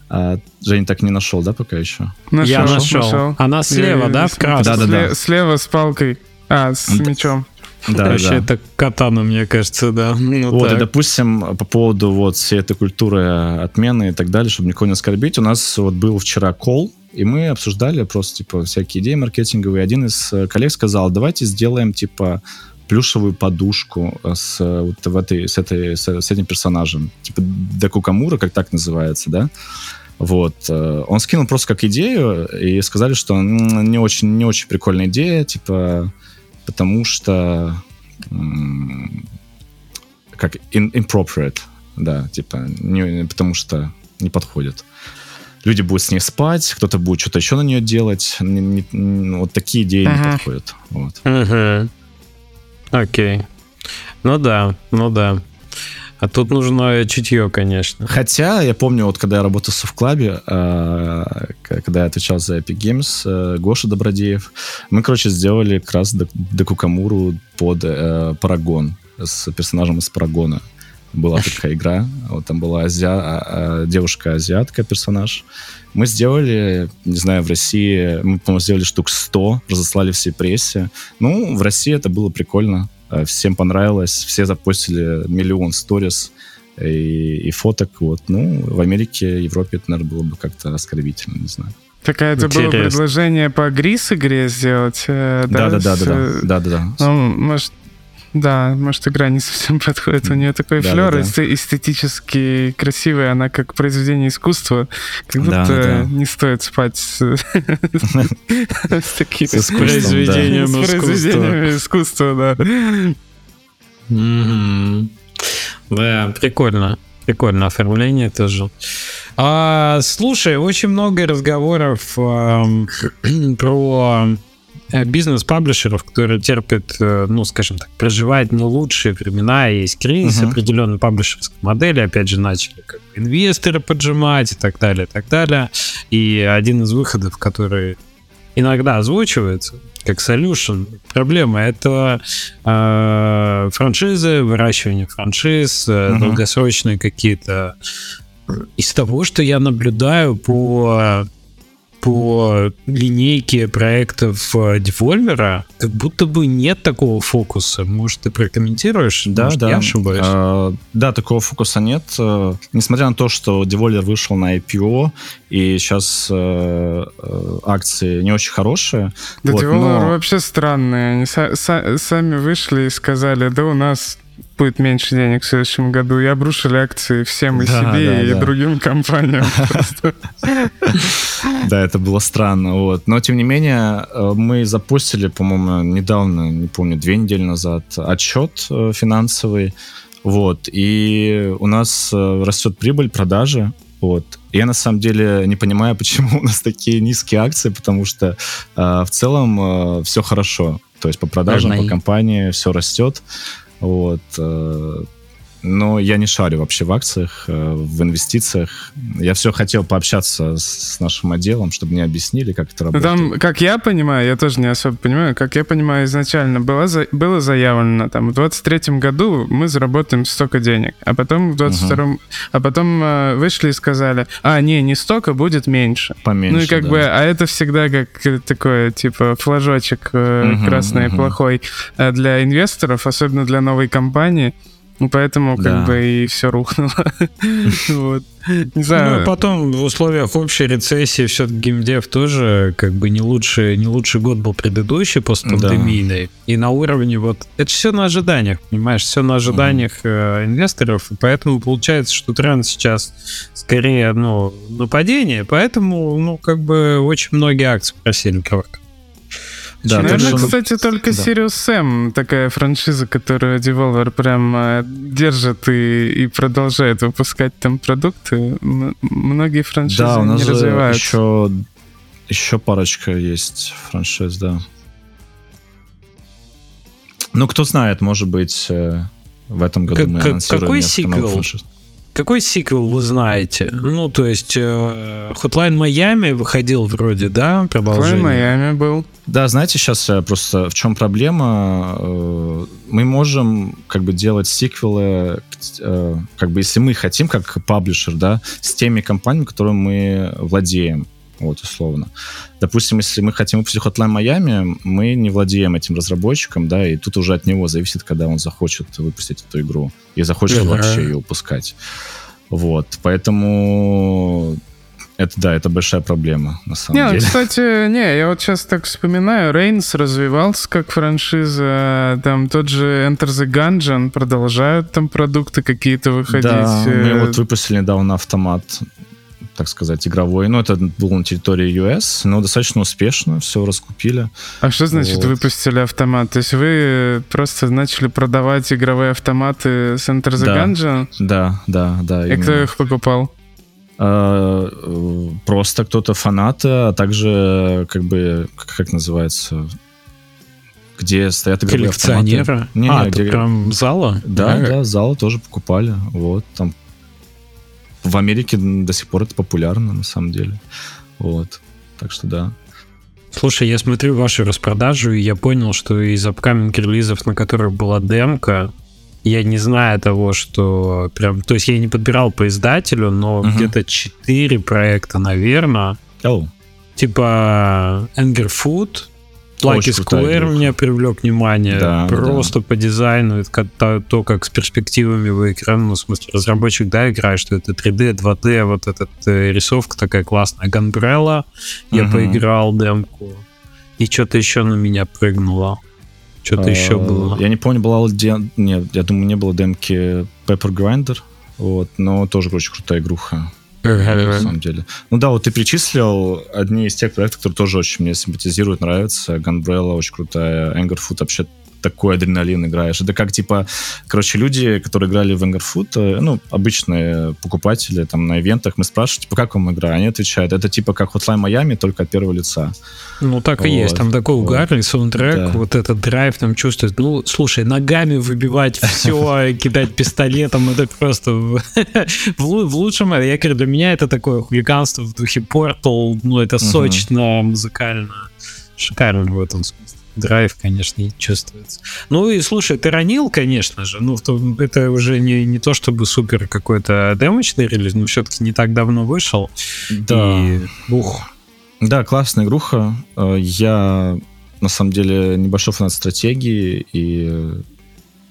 А, Женя так не нашел, да, пока еще? Нашел, Я нашел. нашел. Она слева, Я, да, в красном? Да, да, да. Слева с палкой. А, с мечом. Да, Вообще, да. это катана, мне кажется, да. Ну, вот, так. и, допустим, по поводу вот всей этой культуры отмены и так далее, чтобы никого не оскорбить, у нас вот был вчера кол, и мы обсуждали просто, типа, всякие идеи маркетинговые. Один из э, коллег сказал, давайте сделаем, типа, плюшевую подушку с, вот в этой, с, этой, с, с этим персонажем. Типа Декукамура, как так называется, да? Вот. Э, он скинул просто как идею, и сказали, что не очень, не очень прикольная идея, типа потому что как in, inappropriate, да, типа, не, потому что не подходит. Люди будут с ней спать, кто-то будет что-то еще на нее делать. Не, не, ну, вот такие идеи uh-huh. не подходят. Вот. Uh-huh. Окей. Ну да, ну да. А тут нужно чутье, конечно. Хотя, я помню, вот когда я работал в Совклабе, э, когда я отвечал за Epic Games, э, Гоша Добродеев, мы, короче, сделали как раз Декукамуру под э, Парагон с персонажем из Парагона. Была такая игра, вот там была азиа... А, а, девушка-азиатка персонаж. Мы сделали, не знаю, в России, мы, по-моему, сделали штук 100, разослали всей прессе. Ну, в России это было прикольно Э, всем понравилось, все запустили миллион сторис и, и фоток, вот, ну, в Америке, Европе это, наверное, было бы как-то оскорбительно, не знаю. Так это ну, Интересно. было предложение по Грис игре сделать, э, да? Да, да, да, да, да, да, да. Ну, может, да, может, игра не совсем подходит. У нее такой да, флер да, да. эстетически красивый, она как произведение искусства. Как будто да, да. не стоит спать с, таким произведением искусства. да. Да, прикольно. Прикольно оформление тоже. А, слушай, очень много разговоров э, про Э, бизнес-паблишеров, которые терпят, э, ну, скажем так, проживают не лучшие времена, есть кризис uh-huh. определенной паблишерской модели, опять же, начали как инвесторы поджимать и так далее, и так далее. И один из выходов, который иногда озвучивается, как solution, проблема это э, франшизы, выращивание франшиз, uh-huh. долгосрочные какие-то. Из того, что я наблюдаю по по линейке проектов Devolver как будто бы нет такого фокуса. Может, ты прокомментируешь? Да, Может, да. Я ошибаюсь? А, да, такого фокуса нет. Э, несмотря на то, что Devolver вышел на IPO, и сейчас э, э, акции не очень хорошие. Да, вот, Devolver но... вообще странные. Они са- са- сами вышли и сказали, да у нас будет меньше денег в следующем году, и обрушили акции всем и да, себе, да, и да. другим компаниям. Да, это было странно. Вот. Но, тем не менее, э, мы запустили, по-моему, недавно, не помню, две недели назад, отчет э, финансовый. Вот. И у нас э, растет прибыль, продажи. Вот. Я на самом деле не понимаю, почему у нас такие низкие акции, потому что э, в целом э, все хорошо. То есть по продажам, Можно по компании все растет. Вот. Э, но я не шарю вообще в акциях, э, в инвестициях. Я все хотел пообщаться с нашим отделом, чтобы мне объяснили, как это работает. Ну, там, как я понимаю, я тоже не особо понимаю, как я понимаю, изначально было, за, было заявлено, там, в 23 году мы заработаем столько денег, а потом в 22-м, угу. а потом э, вышли и сказали, а, не, не столько, будет меньше. Поменьше, Ну и как да. бы, а это всегда как такое, типа, флажочек э, угу, красный угу. плохой э, для инвесторов, особенно для новой компании, поэтому да. как бы и все рухнуло. вот. Не знаю. Ну, потом в условиях общей рецессии все-таки геймдев тоже как бы не лучший, не лучший год был предыдущий постпандемийный. Да. И на уровне вот... Это все на ожиданиях, понимаешь? Все на ожиданиях mm. э, инвесторов. И поэтому получается, что тренд сейчас скорее, ну, нападение. Поэтому, ну, как бы очень многие акции просили кровать. Да, Наверное, он... кстати, только да. Sirius Sam такая франшиза, которую Devolver прям э, держит и, и продолжает выпускать там продукты. Многие франшизы да, у нас не развиваются. Еще, еще парочка есть франшиз, да. Ну, кто знает, может быть, э, в этом году как, мы анонсируем Какой сиквел? Франшиз. Какой сиквел вы знаете? Ну, то есть, э, Hotline Miami выходил вроде, да, продолжение? Hotline Miami был. Да, знаете, сейчас э, просто в чем проблема? Э, мы можем как бы делать сиквелы, как бы если мы хотим, как паблишер, да, с теми компаниями, которыми мы владеем вот, условно. Допустим, если мы хотим выпустить Hotline Miami, мы не владеем этим разработчиком, да, и тут уже от него зависит, когда он захочет выпустить эту игру и захочет uh-huh. вообще ее выпускать. Вот, поэтому это да, это большая проблема, на самом не, деле. Кстати, не, я вот сейчас так вспоминаю, Рейнс развивался как франшиза, там тот же Enter the Gungeon продолжают там продукты какие-то выходить. Да, мы вот выпустили недавно автомат так сказать, игровой. Ну, это был на территории US, но достаточно успешно, все раскупили. А что значит вот. выпустили автомат? То есть вы просто начали продавать игровые автоматы с Enter the да. Gungeon? Да, да, да. И именно. кто их покупал? А, просто кто-то фанаты, а также, как бы, как называется, где стоят игровые Коллекционеры? Не, а, не, где... прям зала? Да, да, да, зала тоже покупали. Вот, там в Америке до сих пор это популярно, на самом деле. Вот. Так что да. Слушай, я смотрю вашу распродажу, и я понял, что из upcoming релизов, на которых была демка, я не знаю того, что прям... То есть я не подбирал по издателю, но uh-huh. где-то 4 проекта, наверное. Oh. Типа Anger Food, Lucky Square меня привлек внимание. Да, Просто да. по дизайну, то, то, как с перспективами в экран, ну, в смысле, разработчик, да, играет, что это 3D, 2D, вот эта э, рисовка такая классная. Gunbrella, я угу. поиграл демку. И что-то еще на меня прыгнуло. Что-то еще было. Я не помню, была ли. Нет, я думаю, не было демки Pepper Grinder. Вот, но тоже очень крутая игруха на самом деле. Ну да, вот ты перечислил одни из тех проектов, которые тоже очень мне симпатизируют, нравятся. Gunbrella очень крутая, Anger Food вообще такой адреналин играешь. Это как, типа, короче, люди, которые играли в Angerfoot, э, ну, обычные покупатели там на ивентах, мы спрашиваем, типа, как вам игра? Они отвечают, это типа как Hotline Miami, только от первого лица. Ну, так вот. и есть. Там такой угарный саундтрек, да. вот этот драйв там чувствует. Ну, слушай, ногами выбивать все, кидать пистолетом, это просто в лучшем... Я говорю, для меня это такое хулиганство в духе Portal, ну, это сочно, музыкально. Шикарно в этом смысле драйв, конечно, не чувствуется. Ну и слушай, ты ранил, конечно же. Ну, это уже не, не то чтобы супер какой-то демочный релиз, но все-таки не так давно вышел. Да. И, ух. Да, классная игруха. Э, я на самом деле небольшой фанат стратегии и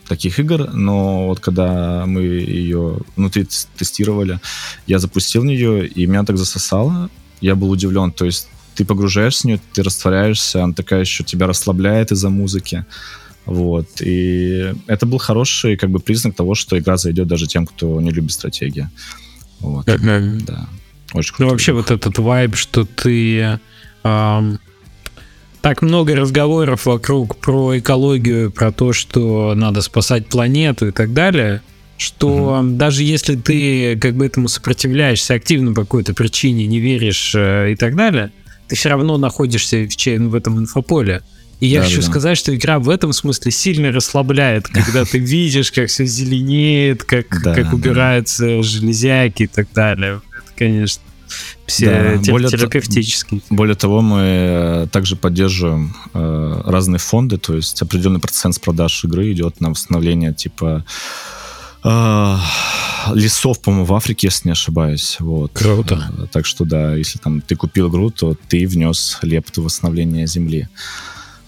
таких игр, но вот когда мы ее внутри тестировали, я запустил нее, и меня так засосало. Я был удивлен. То есть ты погружаешься в нее, ты растворяешься, она такая еще тебя расслабляет из-за музыки. Вот. И это был хороший как бы признак того, что игра зайдет даже тем, кто не любит стратегии. Вот. Да. Очень круто. Ну, вообще вот этот вайб, что ты... Эм, так много разговоров вокруг про экологию, про то, что надо спасать планету и так далее, что угу. даже если ты как бы этому сопротивляешься активно по какой-то причине, не веришь э, и так далее, ты все равно находишься в, в этом инфополе. И я да, хочу да. сказать, что игра в этом смысле сильно расслабляет, когда ты видишь, как все зеленеет, как, да, как убираются да. железяки и так далее. Это, конечно, все да, более терапевтический. Более того, мы э, также поддерживаем э, разные фонды, то есть определенный процент с продаж игры идет на восстановление типа лесов, по-моему, в Африке, если не ошибаюсь. Вот. Круто. Э, так что да, если там ты купил игру, то ты внес лепту восстановления земли.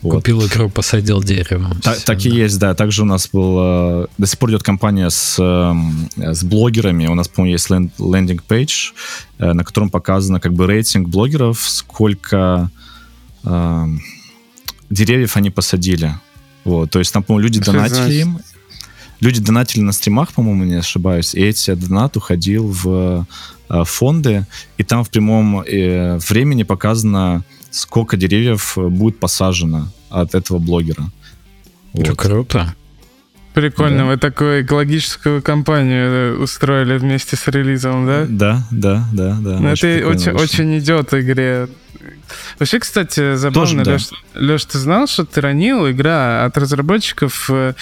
Вот. Купил игру, посадил дерево. Так, так и есть, да. Также у нас был... Э, до сих пор идет компания с, э, с блогерами. У нас, по-моему, есть лендинг-пейдж, э, на котором показано как бы рейтинг блогеров, сколько э, деревьев они посадили. Вот. То есть там, по-моему, люди донатили им. Люди донатили на стримах, по-моему, не ошибаюсь, и эти донат уходил в э, фонды, и там в прямом э, времени показано сколько деревьев будет посажено от этого блогера. Это вот. круто. Прикольно, да. вы такую экологическую кампанию э, устроили вместе с релизом, да? Да, да, да, да. Ну, это очень, очень идет игре. Вообще, кстати, забавно, Тоже, Леш, да. Леш, ты знал, что Тиранил игра от разработчиков э,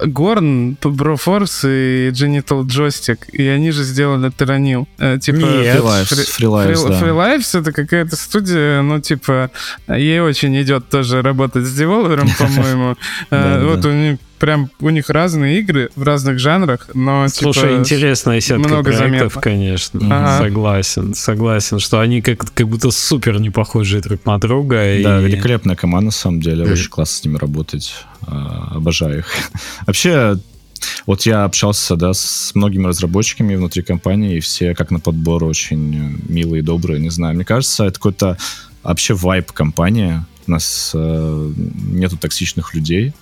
Горн, Broforce и Genital Joystick, и они же сделали Тиранил. Э, типа, Нет, Free Lives, да. Free Lives это какая-то студия, ну, типа, ей очень идет тоже работать с девелопером, по-моему. Э, вот у них прям у них разные игры в разных жанрах, но Слушай, типа, интересная сетка много проектов, заметно. конечно. Ага. Согласен, согласен, что они как, как будто супер не похожи друг на друга. Да, и... великолепная команда, на самом деле. Очень классно с ними работать. А, обожаю их. Вообще, вот я общался, да, с многими разработчиками внутри компании, и все как на подбор очень милые, добрые, не знаю. Мне кажется, это какой-то вообще вайп компании. У нас э, нету токсичных людей,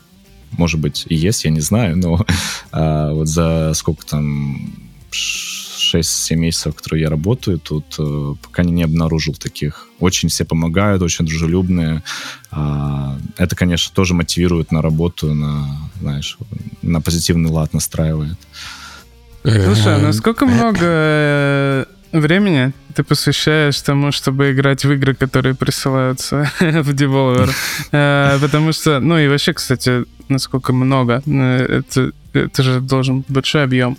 может быть, и есть, я не знаю, но а, вот за сколько там 6-7 месяцев, которые я работаю, тут э, пока не, не обнаружил таких. Очень все помогают, очень дружелюбные. А, это, конечно, тоже мотивирует на работу, на, знаешь, на позитивный лад настраивает. Слушай, а насколько много э, времени ты посвящаешь тому, чтобы играть в игры, которые присылаются в Devolver. Э, потому что, ну и вообще, кстати, насколько много, э, это, это же должен быть большой объем.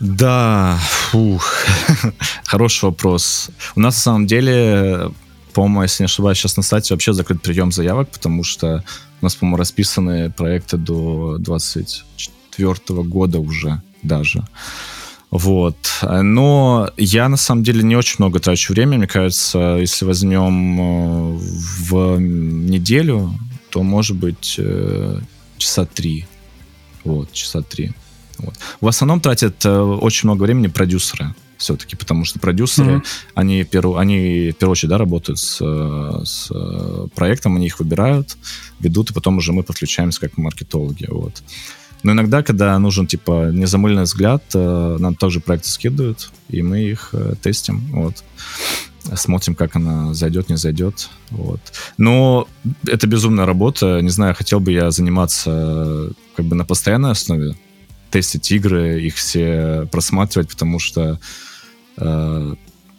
Да, фух, хороший вопрос. У нас на самом деле, по-моему, если не ошибаюсь, сейчас на сайте вообще закрыт прием заявок, потому что у нас, по-моему, расписаны проекты до 24 года уже даже. Вот. Но я, на самом деле, не очень много трачу времени. Мне кажется, если возьмем э, в неделю, то, может быть, э, часа три. Вот, часа три. Вот. В основном тратят э, очень много времени продюсеры все-таки, потому что продюсеры, mm-hmm. они, перв, они в первую очередь да, работают с, с проектом, они их выбирают, ведут, и потом уже мы подключаемся как маркетологи. Вот. Но иногда, когда нужен, типа, незамыленный взгляд, э, нам также проекты скидывают, и мы их э, тестим, вот. Смотрим, как она зайдет, не зайдет, вот. Но это безумная работа, не знаю, хотел бы я заниматься как бы на постоянной основе, тестить игры, их все просматривать, потому что э,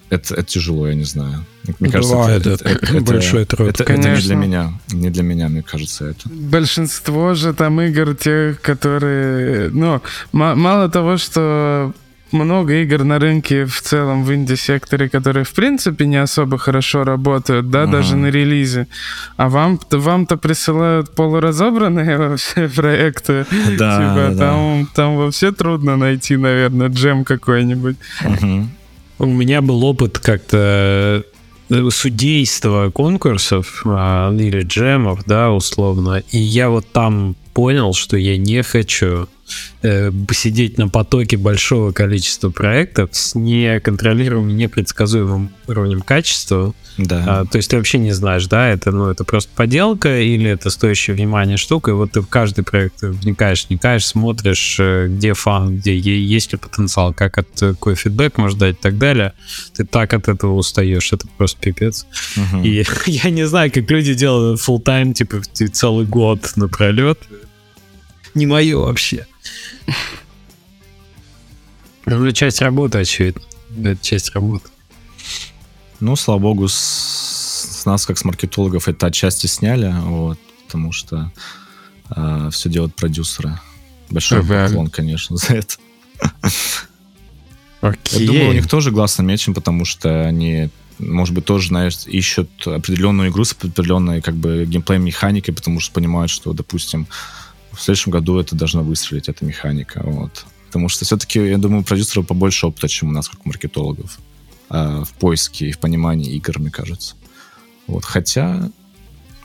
это, это тяжело, я не знаю. Мне кажется, Бывает, это, это, это большой труд. Это, это не для меня. Не для меня, мне кажется, это. Большинство же там игр тех, которые... Ну, мало того, что много игр на рынке в целом в инди-секторе, которые в принципе не особо хорошо работают, да, uh-huh. даже на релизе. А вам, вам-то присылают полуразобранные вообще проекты. Да, типа, да. Там, там вообще трудно найти, наверное, джем какой-нибудь. Uh-huh. У меня был опыт как-то э, судейства конкурсов а, или джемов, да, условно. И я вот там понял, что я не хочу э, сидеть на потоке большого количества проектов с неконтролируемым, непредсказуемым уровнем качества. Да. А, то есть ты вообще не знаешь, да, это, ну, это просто поделка или это стоящее внимание штука, и вот ты в каждый проект вникаешь, вникаешь, смотришь, э, где фан, где есть ли потенциал, как от какой фидбэк можно дать и так далее. Ты так от этого устаешь, это просто пипец. Угу. И я не знаю, как люди делают full time типа целый год напролет. Не мое вообще. Ну, это часть работы, очевидно. Это часть работы. Ну, слава богу, с, с нас, как с маркетологов, это отчасти сняли, вот, потому что э, все делают продюсеры. Большой поклон, конечно, за это. Окей. Я думаю, у них тоже глаз намечен, потому что они, может быть, тоже, знаешь, ищут определенную игру с определенной как бы геймплей-механикой, потому что понимают, что, допустим, в следующем году это должна выстрелить, эта механика. Вот. Потому что все-таки, я думаю, продюсеров побольше опыта, чем у нас, как маркетологов. Э, в поиске и в понимании игр, мне кажется. Вот, хотя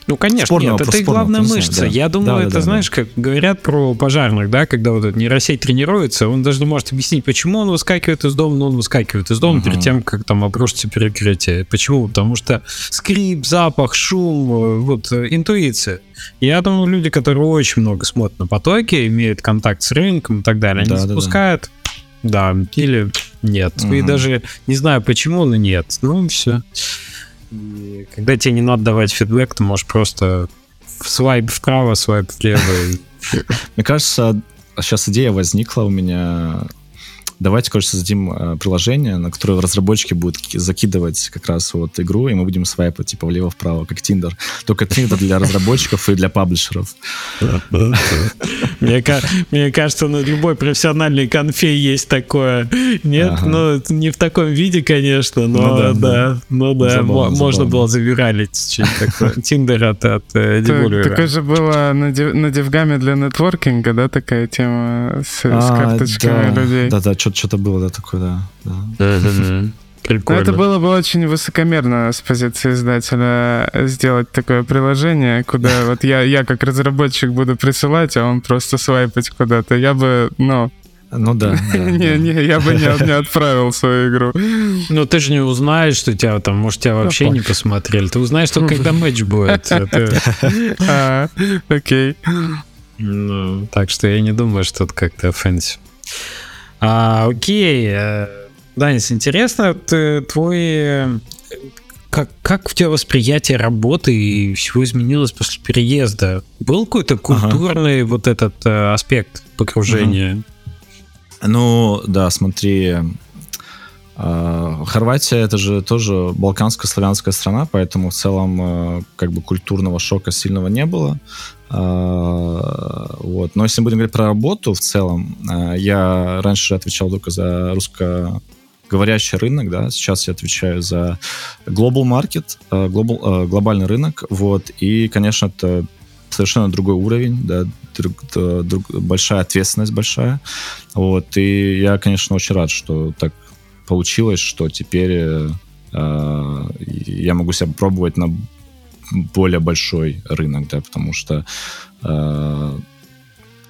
ну, конечно, спорный нет, вопрос, это и главная вопрос, мышца. Да. Я думаю, да, это, да, знаешь, да. как говорят про пожарных, да, когда вот этот нейросеть тренируется, он даже может объяснить, почему он выскакивает из дома, но он выскакивает из дома uh-huh. перед тем, как там обрушится перекрытие. Почему? Потому что скрип, запах, шум, вот интуиция. Я думаю, люди, которые очень много смотрят на потоки, имеют контакт с рынком и так далее, они да, запускают, да, да. или нет. Угу. И даже не знаю почему, но нет. Ну, все. Когда тебе не надо давать фидбэк, ты можешь просто свайп вправо, свайп влево. Мне кажется, сейчас идея возникла у меня давайте, короче, создадим э, приложение, на которое разработчики будут закидывать как раз вот игру, и мы будем свайпать типа влево-вправо, как Tinder. Только Tinder для разработчиков и для паблишеров. Мне кажется, на любой профессиональной конфе есть такое. Нет, ну не в таком виде, конечно, но ну да, ну да, можно было завиралить. Tinder от э, Дебулера. Такое же было на Девгаме для нетворкинга, да, такая тема с а, карточками людей. Да-да, что-то было, да, такое, да. да. Прикольно. это было бы очень высокомерно с позиции издателя сделать такое приложение, куда вот я, я как разработчик буду присылать, а он просто свайпать куда-то. Я бы, ну, ну да. Не, не, я бы не, не отправил свою игру. Ну ты же не узнаешь, что тебя там, может, тебя вообще не посмотрели. Ты узнаешь только, когда матч будет. А, окей. Ну, так что я не думаю, что это как-то offensive. А, окей, э, Данис, интересно, ты, твой э, как, как у тебя восприятие работы и всего изменилось после переезда? Был какой-то культурный ага. вот этот э, аспект погружения? Угу. Ну, да, смотри, Хорватия это же тоже балканская славянская страна, поэтому в целом э, как бы культурного шока сильного не было. А, вот. Но если мы будем говорить про работу в целом, а, я раньше отвечал только за русскоговорящий рынок, да, сейчас я отвечаю за global market, а, global, глобальный рынок, вот, и, конечно, это совершенно другой уровень, да, друг, друг, большая ответственность большая, вот, и я, конечно, очень рад, что так получилось, что теперь э, я могу себя пробовать на более большой рынок, да, потому что э,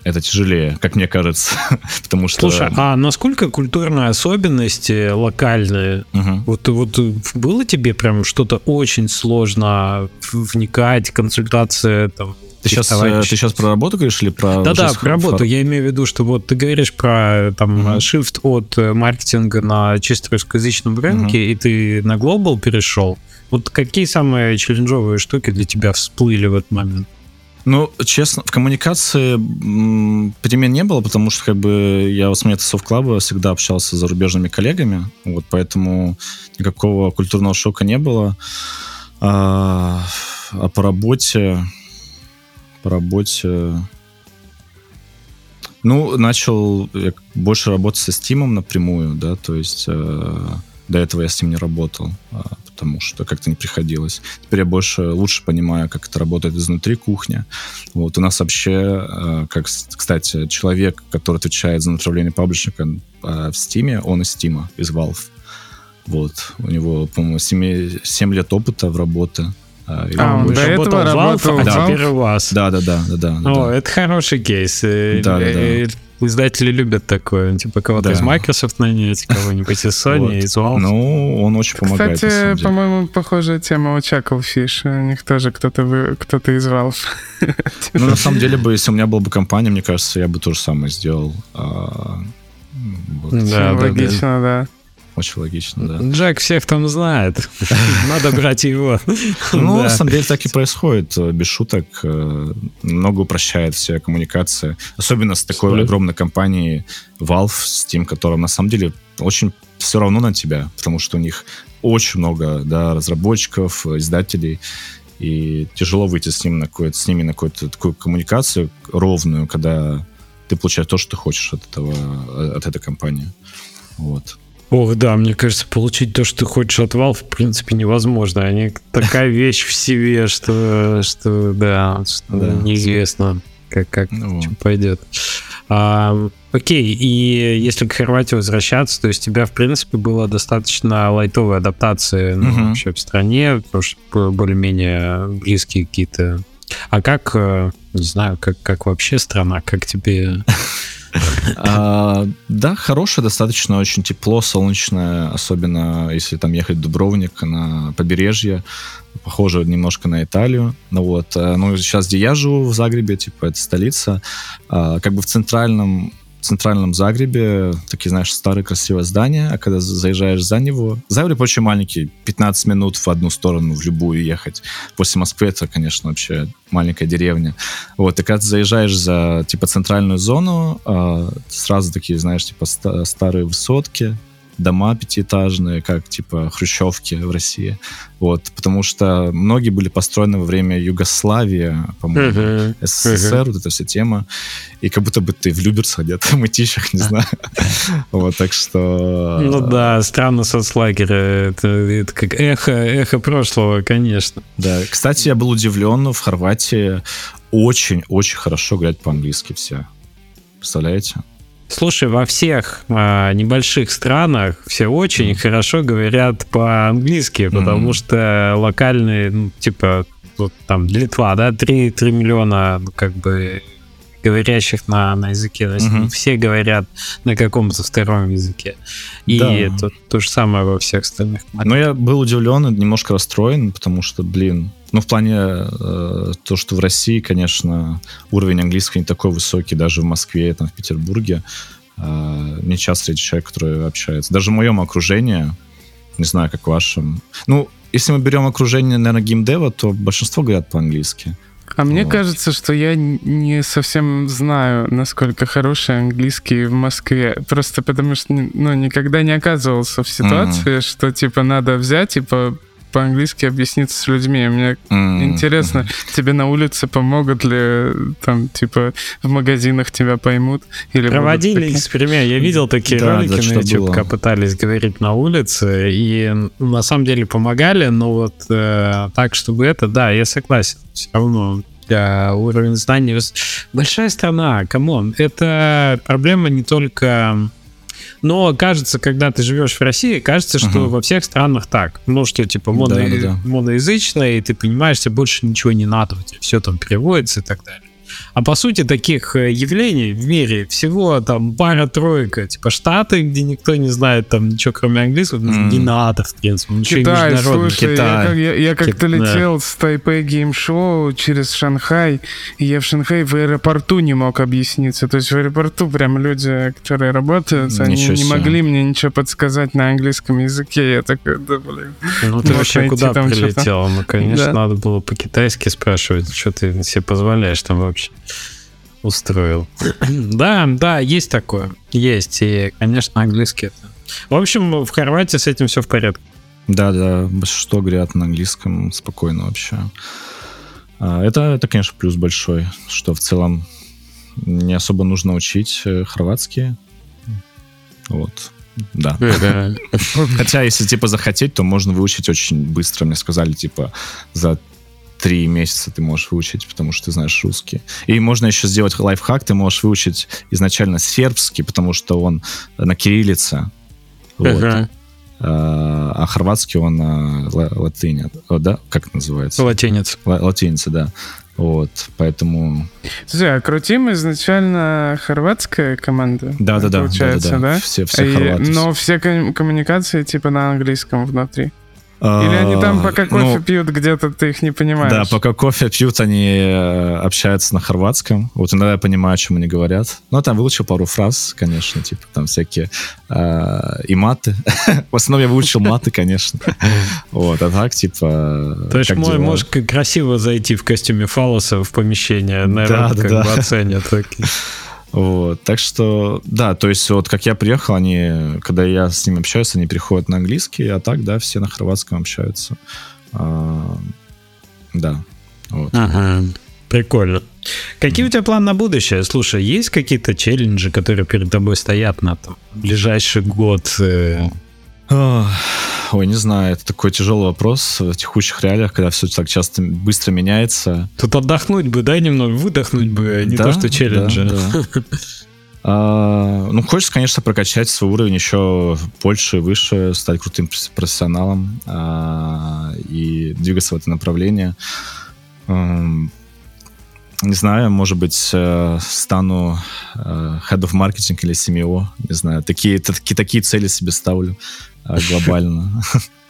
это тяжелее, как мне кажется, потому что... Слушай, а насколько культурные особенности локальные? Угу. Вот, вот было тебе прям что-то очень сложно вникать, консультация там, ты сейчас, э, ты сейчас про работу говоришь или про... Да-да, про работу. Я имею в виду, что вот ты говоришь про там shift от э, маркетинга на чисто русскоязычном рынке, uh-huh. и ты на глобал перешел. Вот какие самые челленджовые штуки для тебя всплыли в этот момент? Ну, честно, в коммуникации перемен не было, потому что как бы я с момента клаба всегда общался с зарубежными коллегами, вот поэтому никакого культурного шока не было. А, а по работе, по работе, ну, начал больше работать со Steam напрямую, да, то есть э, до этого я с ним не работал. А, потому что как-то не приходилось. Теперь я больше, лучше понимаю, как это работает изнутри кухня. Вот у нас вообще, э, как, кстати, человек, который отвечает за направление паблишника э, в Steam, он из Steam, из Valve. Вот. У него, по-моему, 7, 7 лет опыта в работе. Э, а, он до работал этого в Valve, а теперь у вас. Да, да, да, да, да. О, да. это хороший кейс. Да, да, да. издатели любят такое. Типа кого-то да. из Microsoft нанять, кого-нибудь из Sony, вот. из Valve. Ну, он очень помогает. Кстати, по-моему, похожая тема у Chucklefish. У них тоже кто-то вы... кто из Valve. Ну, на самом деле, бы, если у меня была бы компания, мне кажется, я бы то же самое сделал. А, вот. Да, логично, да. Очень логично, да. Джек всех там знает. Надо брать его. Ну, на самом деле так и происходит, без шуток. Э, много упрощает все коммуникации. Особенно с такой огромной компанией Valve, Steam, которая на самом деле очень все равно на тебя, потому что у них очень много да, разработчиков, издателей, и тяжело выйти с, ним на с ними на какую-то такую коммуникацию ровную, когда ты получаешь то, что ты хочешь от, этого, от этой компании. Вот. Ох, да, мне кажется, получить то, что ты хочешь от Valve, в принципе, невозможно. Они такая вещь в себе, что, что да, что да. неизвестно, как, как ну. что пойдет. А, окей, и если к Хорватии возвращаться, то есть у тебя, в принципе, была достаточно лайтовая адаптация ну, угу. вообще в стране, потому что более-менее близкие какие-то... А как, э, не знаю, как, как вообще страна, как тебе а, да, хорошее, достаточно очень тепло, солнечное, особенно если там ехать в Дубровник на побережье, похоже немножко на Италию. Ну вот, э, ну сейчас, где я живу, в Загребе, типа, это столица, а, как бы в центральном центральном Загребе такие, знаешь, старые красивые здания, а когда заезжаешь за него... Загреб очень маленький, 15 минут в одну сторону, в любую ехать. После Москвы это, конечно, вообще маленькая деревня. Вот, и когда ты заезжаешь за, типа, центральную зону, э, сразу такие, знаешь, типа, ста- старые высотки, дома пятиэтажные, как типа хрущевки в России. Вот, потому что многие были построены во время Югославии, по-моему, uh-huh. СССР, uh-huh. вот эта вся тема. И как будто бы ты в Люберцах где-то, в Мытищах, не знаю. Вот, так что... Ну да, странно соцлагеря. Это, это как эхо, эхо прошлого, конечно. Да, кстати, я был удивлен, в Хорватии очень-очень хорошо говорят по-английски все. Представляете? Слушай, во всех а, небольших странах все очень mm. хорошо говорят по-английски, потому mm. что локальные, ну, типа, вот там Литва, да, 3, 3 миллиона, ну, как бы говорящих на, на языке. То есть mm-hmm. все говорят на каком-то втором языке. И да. это то же самое во всех остальных. Но я был удивлен и немножко расстроен, потому что, блин, ну, в плане э, то, что в России, конечно, уровень английского не такой высокий, даже в Москве, там, в Петербурге. Э, не часто встретишь человека, который общается. Даже в моем окружении, не знаю, как в вашем. Ну, если мы берем окружение, наверное, геймдева, то большинство говорят по-английски. А мне вот. кажется, что я не совсем знаю, насколько хороший английский в Москве. Просто потому что ну, никогда не оказывался в ситуации, mm-hmm. что типа надо взять и по по-английски объясниться с людьми. Мне mm-hmm. интересно, тебе на улице помогут ли там, типа, в магазинах тебя поймут? Или Проводили эксперимент. Я видел такие да, ролики на YouTube, как пытались говорить на улице, и на самом деле помогали, но вот э, так, чтобы это, да, я согласен. Все равно для уровень знаний. Большая страна, come on, это проблема не только но кажется, когда ты живешь в России, кажется, что uh-huh. во всех странах так. Ну, что типа моно... да, да, да. моноязычно, и ты понимаешь, тебе больше ничего не надо, у тебя все там переводится и так далее. А по сути таких э, явлений в мире всего там пара-тройка. Типа Штаты, где никто не знает там ничего кроме английского, mm. не надо, в принципе. Ничего Китай, слушай, Китай. я, я, я как-то Кит... летел да. с Тайпей Гейм Шоу через Шанхай, и я в Шанхае в аэропорту не мог объясниться. То есть в аэропорту прям люди, которые работают, ничего они себе. не могли мне ничего подсказать на английском языке. Я такой, да блин. Ну ты вообще куда прилетел? Ну, конечно, да. надо было по-китайски спрашивать, что ты себе позволяешь там вообще устроил. да, да, есть такое. Есть. И, конечно, английский это. В общем, в Хорватии с этим все в порядке. Да, да, что говорят на английском спокойно вообще. А, это, это, конечно, плюс большой, что в целом не особо нужно учить э, хорватский. Вот. Да. Хотя, если, типа, захотеть, то можно выучить очень быстро. Мне сказали, типа, за три месяца ты можешь выучить, потому что ты знаешь русский. И можно еще сделать лайфхак, ты можешь выучить изначально сербский, потому что он на кириллице. Вот. Ага. А, а хорватский он на латыни, да? Как называется? Латинец. Латиница, да. Вот, поэтому... Слушай, а Крутим изначально хорватская команда? Да, да, да. Получается, да? да, да. Все, все хорваты. Но все коммуникации типа на английском внутри. Или они там пока кофе ну, пьют где-то, ты их не понимаешь? Да, пока кофе пьют, они э, общаются на хорватском. Вот иногда я понимаю, о чем они говорят. Ну, там выучил пару фраз, конечно, типа там всякие э, и маты. В основном я выучил маты, конечно. Вот, а так, типа... То есть можешь красиво зайти в костюме фалоса в помещение, наверное, как бы оценят. Вот, так что, да, то есть вот как я приехал, они, когда я с ними общаюсь, они переходят на английский, а так, да, все на хорватском общаются. А, да. Вот. Ага, прикольно. Какие у тебя планы на будущее? Слушай, есть какие-то челленджи, которые перед тобой стоят на там, ближайший год? Э, Ой, не знаю, это такой тяжелый вопрос в текущих реалиях, когда все так часто быстро меняется. Тут отдохнуть бы, дай немного, выдохнуть бы, а не да, то, что челленджи. Да, да. А, ну, хочется, конечно, прокачать свой уровень еще больше, выше, стать крутым профессионалом а, и двигаться в это направление. Не знаю, может быть, э, стану э, head of marketing или CMO, не знаю. Такие, такие, такие цели себе ставлю. А, глобально.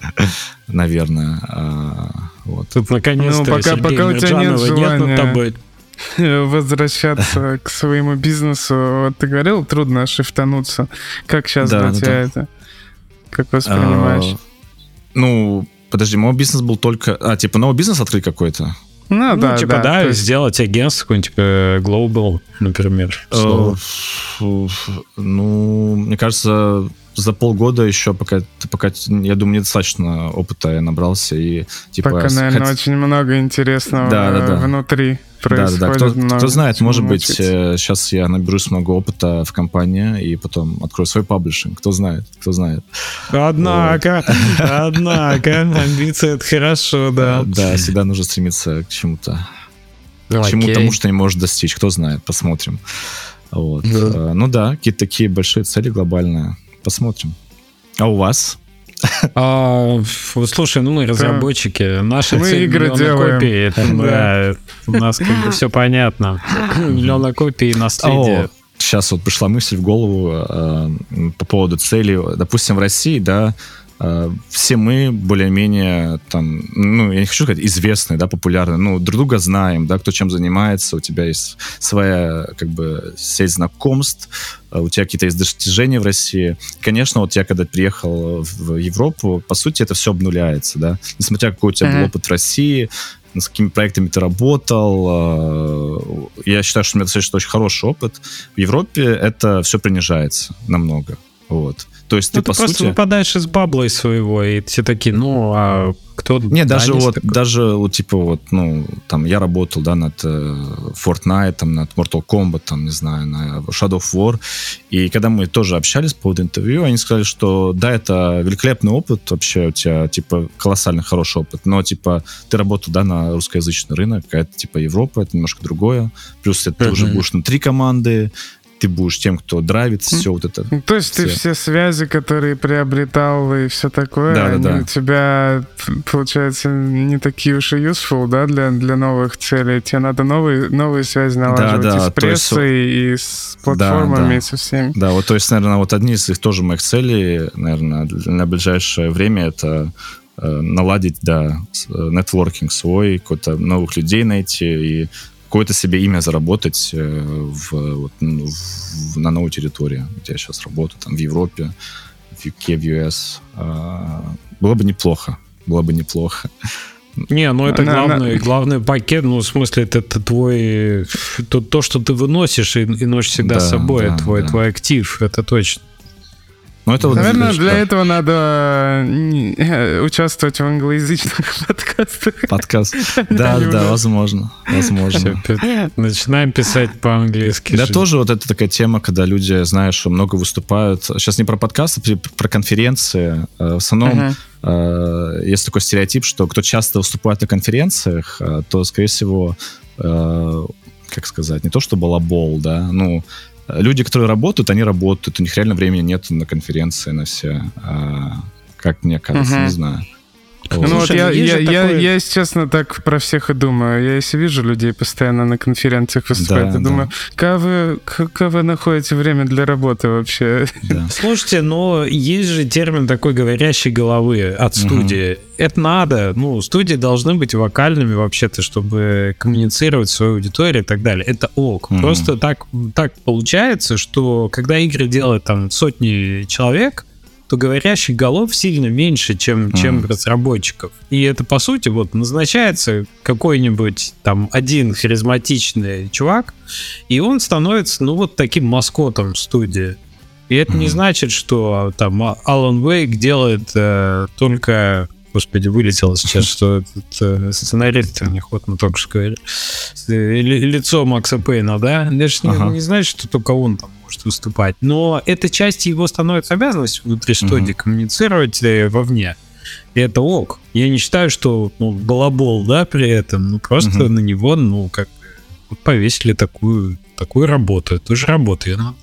Наверное. А, вот. Тут наконец-то ну, пока, пока у тебя нет желания тобой. возвращаться к своему бизнесу. Вот ты говорил, трудно шифтануться. Как сейчас для тебя это? Как воспринимаешь? А, ну, подожди, мой бизнес был только... А, типа новый бизнес открыть какой-то? Ну, ну да, типа, да, да есть... сделать агентство какое-нибудь, типа, Global, например. Э, ну, мне кажется, за полгода еще пока, пока я думаю, недостаточно опыта я набрался и типа. Пока, наверное, хот... очень много интересного да, да, да. внутри происходит. Да, да, да. Кто, кто знает, может быть, сейчас э, я наберусь много опыта в компании и потом открою свой паблишинг. Кто знает, кто знает. Однако, однако, амбиции это хорошо, да. Да, всегда нужно стремиться к чему-то. К чему тому, что не может достичь. Кто знает, посмотрим. Вот. Э, ну да, какие-то такие большие цели глобальные. Посмотрим. А у вас? А, слушай, ну мы разработчики, наши мы игры делаем. копий, это, да, у нас как бы все понятно. Миллиона копий наследие. Сейчас вот пришла мысль в голову э, по поводу цели. Допустим, в России, да, все мы более-менее там, ну, я не хочу сказать известные, да, популярные, ну, друг друга знаем, да, кто чем занимается, у тебя есть своя, как бы, сеть знакомств, э, у тебя какие-то есть достижения в России. Конечно, вот я когда приехал в Европу, по сути, это все обнуляется, да, несмотря какой у тебя был опыт в России, с какими проектами ты работал. Э, я считаю, что у меня достаточно очень хороший опыт. В Европе это все принижается намного. Вот. То есть ну, ты, ты по просто сути... выпадаешь из бабла из своего, и все такие, ну, а кто... Не, даже вот, такой? даже вот, типа, вот, ну, там, я работал, да, над э, Fortnite, там, над Mortal Kombat, там, не знаю, на Shadow of War, и когда мы тоже общались по поводу интервью, они сказали, что, да, это великолепный опыт, вообще у тебя, типа, колоссально хороший опыт, но, типа, ты работал, да, на русскоязычный рынок, а это, типа, Европа, это немножко другое, плюс это uh-huh. уже будешь внутри команды, ты будешь тем, кто драйвит все вот это. То есть все. ты все связи, которые приобретал и все такое, да, они да, да. у тебя, получается, не такие уж и useful, да, для, для новых целей. Тебе надо новые, новые связи налаживать да, да, и с прессой, есть, и с платформами, да, да. и со всеми. Да, вот то есть, наверное, вот одни из их тоже моих целей, наверное, на ближайшее время это э, наладить, да, э, нетворкинг свой, какой-то новых людей найти и какое-то себе имя заработать э, в, вот, в, на новой территории, где я сейчас работаю, там в Европе, в UK, в US. А, было бы неплохо, было бы неплохо. Не, ну это на, главный, на... главный пакет, ну, в смысле, это, это твой, то, то, что ты выносишь и, и носишь всегда да, с собой, да, твой, да. твой актив, это точно. Ну, это Наверное, вот, для да. этого надо э, участвовать в англоязычных подкастах. Подкаст. Да, да, возможно. Возможно. Начинаем писать по-английски. Да, тоже вот это такая тема, когда люди, знаешь, много выступают. Сейчас не про подкасты, про конференции. Э, в основном э, есть такой стереотип, что кто часто выступает на конференциях, то, скорее всего, как сказать, не то что балабол, да, ну, люди, которые работают, они работают, у них реально времени нет на конференции, на все. А, как мне кажется, угу. не знаю. Ну вот я, я, я, я, если честно, так про всех и думаю. Я если вижу людей постоянно на конференциях выступают, да, я да. думаю, как вы, как вы находите время для работы вообще? Да. Слушайте, но есть же термин такой говорящей головы от студии. Угу. Это надо. Ну, студии должны быть вокальными вообще-то, чтобы коммуницировать с своей аудиторией и так далее. Это ок. Угу. Просто так, так получается, что когда игры делают там сотни человек, то говорящих голов сильно меньше, чем, чем mm. разработчиков. И это, по сути, вот назначается какой-нибудь там один харизматичный чувак, и он становится, ну, вот таким маскотом студии. И это mm. не значит, что там Алан Вейк делает э, только Господи, вылетело сейчас, что этот э, сценарист, вот мы только что говорили, лицо Макса Пейна, да? Это же ага. не, не значит, что только он там может выступать. Но эта часть его становится обязанностью внутри студии угу. коммуницировать э, вовне. И это ок. Я не считаю, что ну, балабол, да, при этом. Ну, просто угу. на него, ну, как повесили такую, такую работу. Это же работа, ее надо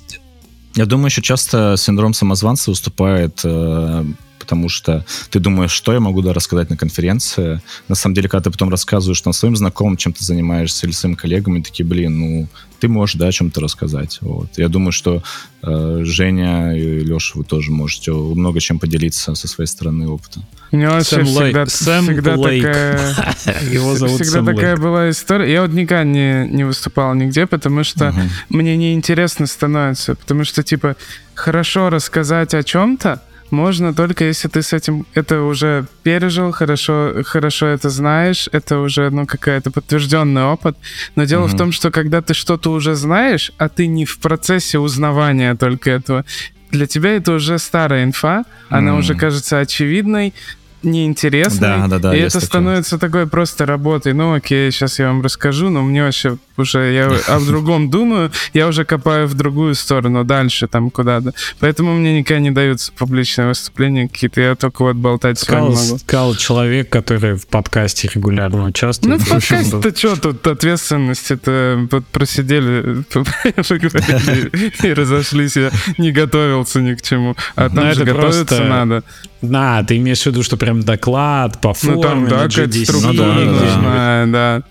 Я думаю, еще часто синдром самозванца выступает э, потому что ты думаешь, что я могу да, рассказать на конференции. На самом деле, когда ты потом рассказываешь там своим знакомым, чем ты занимаешься, или своим коллегам, и такие, блин, ну, ты можешь, да, о чем-то рассказать. Вот. Я думаю, что э, Женя и Леша, вы тоже можете много чем поделиться со своей стороны опыта. У него вообще Сэм всегда, Лейк. Сэм всегда Лейк. такая... Его зовут Всегда Сэм такая Лейк. была история. Я вот никогда не, не выступал нигде, потому что угу. мне неинтересно становится. Потому что, типа, хорошо рассказать о чем-то, можно только если ты с этим это уже пережил, хорошо, хорошо это знаешь, это уже ну какая-то подтвержденный опыт. Но дело mm-hmm. в том, что когда ты что-то уже знаешь, а ты не в процессе узнавания только этого, для тебя это уже старая инфа, она mm. уже кажется очевидной, неинтересной. Да, да, да. И это такое. становится такой просто работой. Ну, окей, сейчас я вам расскажу, но мне вообще уже я о другом думаю, я уже копаю в другую сторону, дальше там куда-то. Поэтому мне никогда не даются публичные выступления какие-то, я только вот болтать сказал, с вами могу. Сказал человек, который в подкасте регулярно участвует. Ну, в подкасте-то что тут ответственность? Это вот просидели, и разошлись, я не готовился ни к чему. А там же готовиться надо. Да, ты имеешь в виду, что прям доклад по форме, ну, там, да, какая-то структура нужна, да.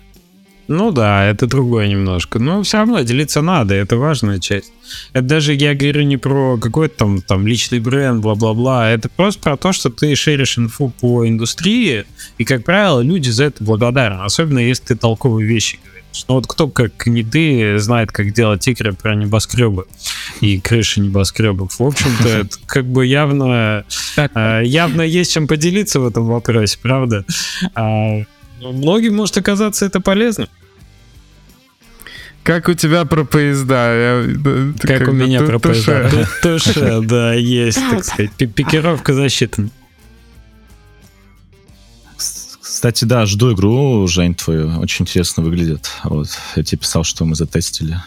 Ну да, это другое немножко. Но все равно делиться надо, это важная часть. Это даже я говорю не про какой-то там, там личный бренд, бла-бла-бла. Это просто про то, что ты шеришь инфу по индустрии, и, как правило, люди за это благодарны. Особенно, если ты толковые вещи говоришь. Ну вот кто, как не ты, знает, как делать игры про небоскребы и крыши небоскребов. В общем-то, это как бы явно, а, явно есть чем поделиться в этом вопросе, правда? А, ну, многим может оказаться это полезно. Как у тебя про поезда? Я, как, как у меня про поезда? Туше, да, есть, так сказать. Пикировка засчитана. Кстати, да, жду игру, Жень, твою. Очень интересно выглядит. Вот. Я тебе писал, что мы затестили.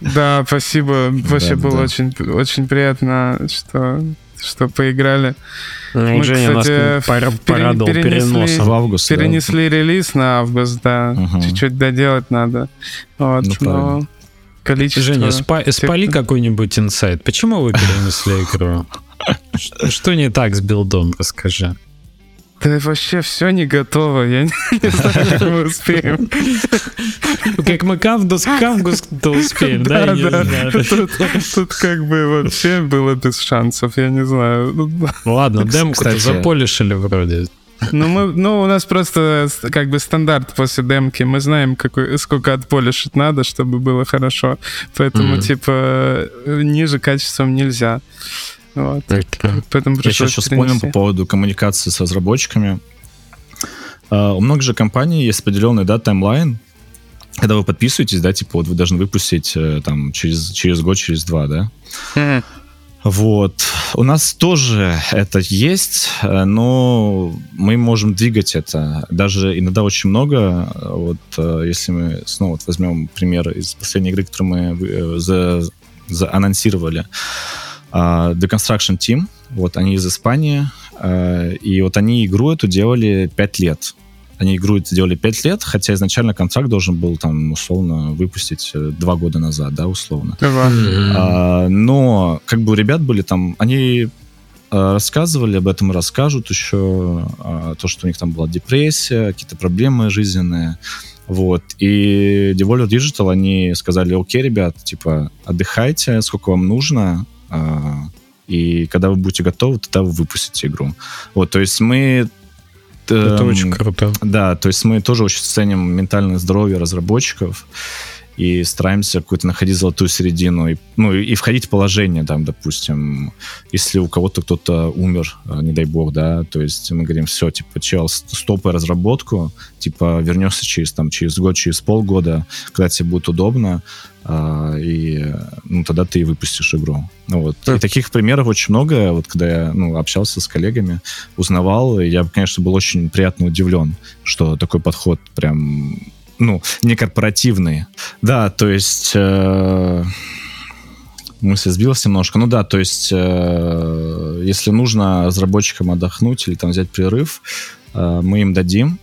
Да, спасибо. Вообще да, было да. очень, очень приятно, что, что поиграли. Ну, мы, Женя кстати, нас пора, порадовал перенесли, переносом в август. Перенесли да. релиз на август, да. Угу. Чуть-чуть доделать надо. Вот, ну, но количество... Женя, спа спали какой-нибудь инсайт. Почему вы перенесли игру? Что не так с билдом, расскажи. Да вообще все не готово, я не, не знаю, как мы успеем. Как мы к августу успеем, да? Да, да. Тут как бы вообще было без шансов, я не знаю. Ну, ладно, демку-то заполишили вроде. Ну, мы, ну, у нас просто как бы стандарт после демки. Мы знаем, какой, сколько отполишить надо, чтобы было хорошо. Поэтому, mm-hmm. типа, ниже качеством нельзя. Вот. Поэтому Я сейчас вспомнил по поводу коммуникации с разработчиками. Uh, у многих же компаний есть определенный да, таймлайн, когда вы подписываетесь, да, типа вот вы должны выпустить э, там через, через год, через два, да. Вот. У нас тоже это есть, э, но мы можем двигать это. Даже иногда очень много. Вот если мы снова вот возьмем пример из последней игры, которую мы за, за анонсировали, Uh, The Construction Team, вот они из Испании, uh, и вот они игру эту делали 5 лет. Они игру эту делали 5 лет, хотя изначально контракт должен был там условно выпустить 2 э, года назад, да, условно. Mm-hmm. Но как бы у ребят были там, они рассказывали об этом, расскажут еще, то, что у них там была депрессия, какие-то проблемы жизненные. Вот. И Devolver Digital, они сказали, окей, ребят, типа, отдыхайте, сколько вам нужно, и когда вы будете готовы, тогда вы выпустите игру. Вот, то есть мы это эм, очень круто. Да, то есть мы тоже очень ценим ментальное здоровье разработчиков и стараемся какую-то находить золотую середину, и, ну, и входить в положение, там, допустим, если у кого-то кто-то умер, э, не дай бог, да, то есть мы говорим, все, типа, чел, стопай разработку, типа, вернешься через, там, через год, через полгода, когда тебе будет удобно, а, и ну, тогда ты и выпустишь игру. Ну, вот. И таких примеров очень много. Вот когда я ну, общался с коллегами, узнавал, я, конечно, был очень приятно удивлен, что такой подход прям ну, не корпоративный. Да, то есть... Э, мысль сбилась немножко. Ну да, то есть, э, если нужно разработчикам отдохнуть или там взять перерыв, э, мы им дадим.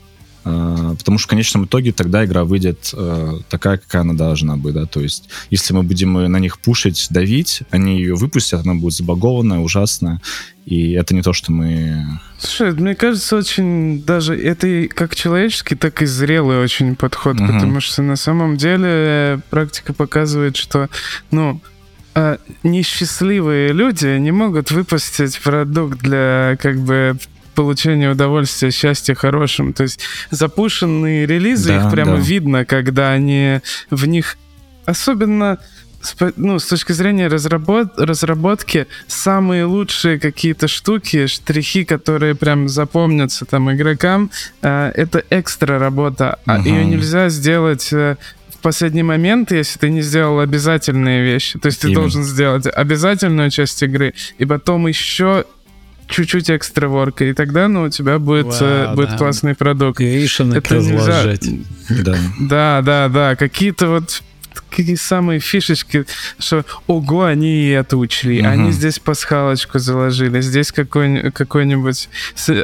Э, потому что в конечном итоге тогда игра выйдет э, такая, какая она должна быть, да, то есть если мы будем на них пушить, давить, они ее выпустят, она будет забагованная, ужасная, и это не то, что мы... Слушай, мне кажется, очень даже это и как человеческий, так и зрелый очень подход, угу. потому что на самом деле практика показывает, что, ну, а несчастливые люди не могут выпустить продукт для как бы получения удовольствия, счастья хорошим. То есть запущенные релизы, да, их прямо да. видно, когда они в них особенно ну, с точки зрения разработ разработки, самые лучшие какие-то штуки, штрихи, которые прям запомнятся там игрокам, э, это экстра работа. Uh-huh. А ее нельзя сделать э, в последний момент, если ты не сделал обязательные вещи. То есть ты Именно. должен сделать обязательную часть игры, и потом еще чуть-чуть экстра ворка, и тогда, ну, у тебя будет, э, будет да. классный продукт. Creation Это нельзя... Да. да, да, да. Какие-то вот какие самые фишечки, что ого, они и это учли, угу. они здесь пасхалочку заложили, здесь какой- какую-нибудь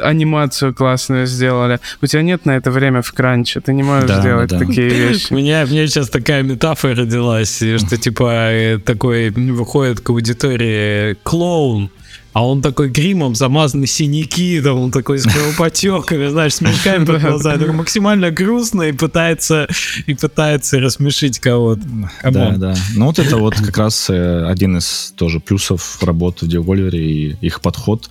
анимацию классную сделали. У тебя нет на это время в кранче, ты не можешь да, делать да. такие вещи. У меня, у меня сейчас такая метафора родилась, что типа э, такой выходит к аудитории клоун, а он такой гримом замазанный синяки, там он такой с кровопотеками, знаешь, с мешками под глазами, максимально грустно и пытается, и пытается рассмешить кого-то. Да, да. Ну вот это вот как раз э, один из тоже плюсов работы в Devolver и их подход.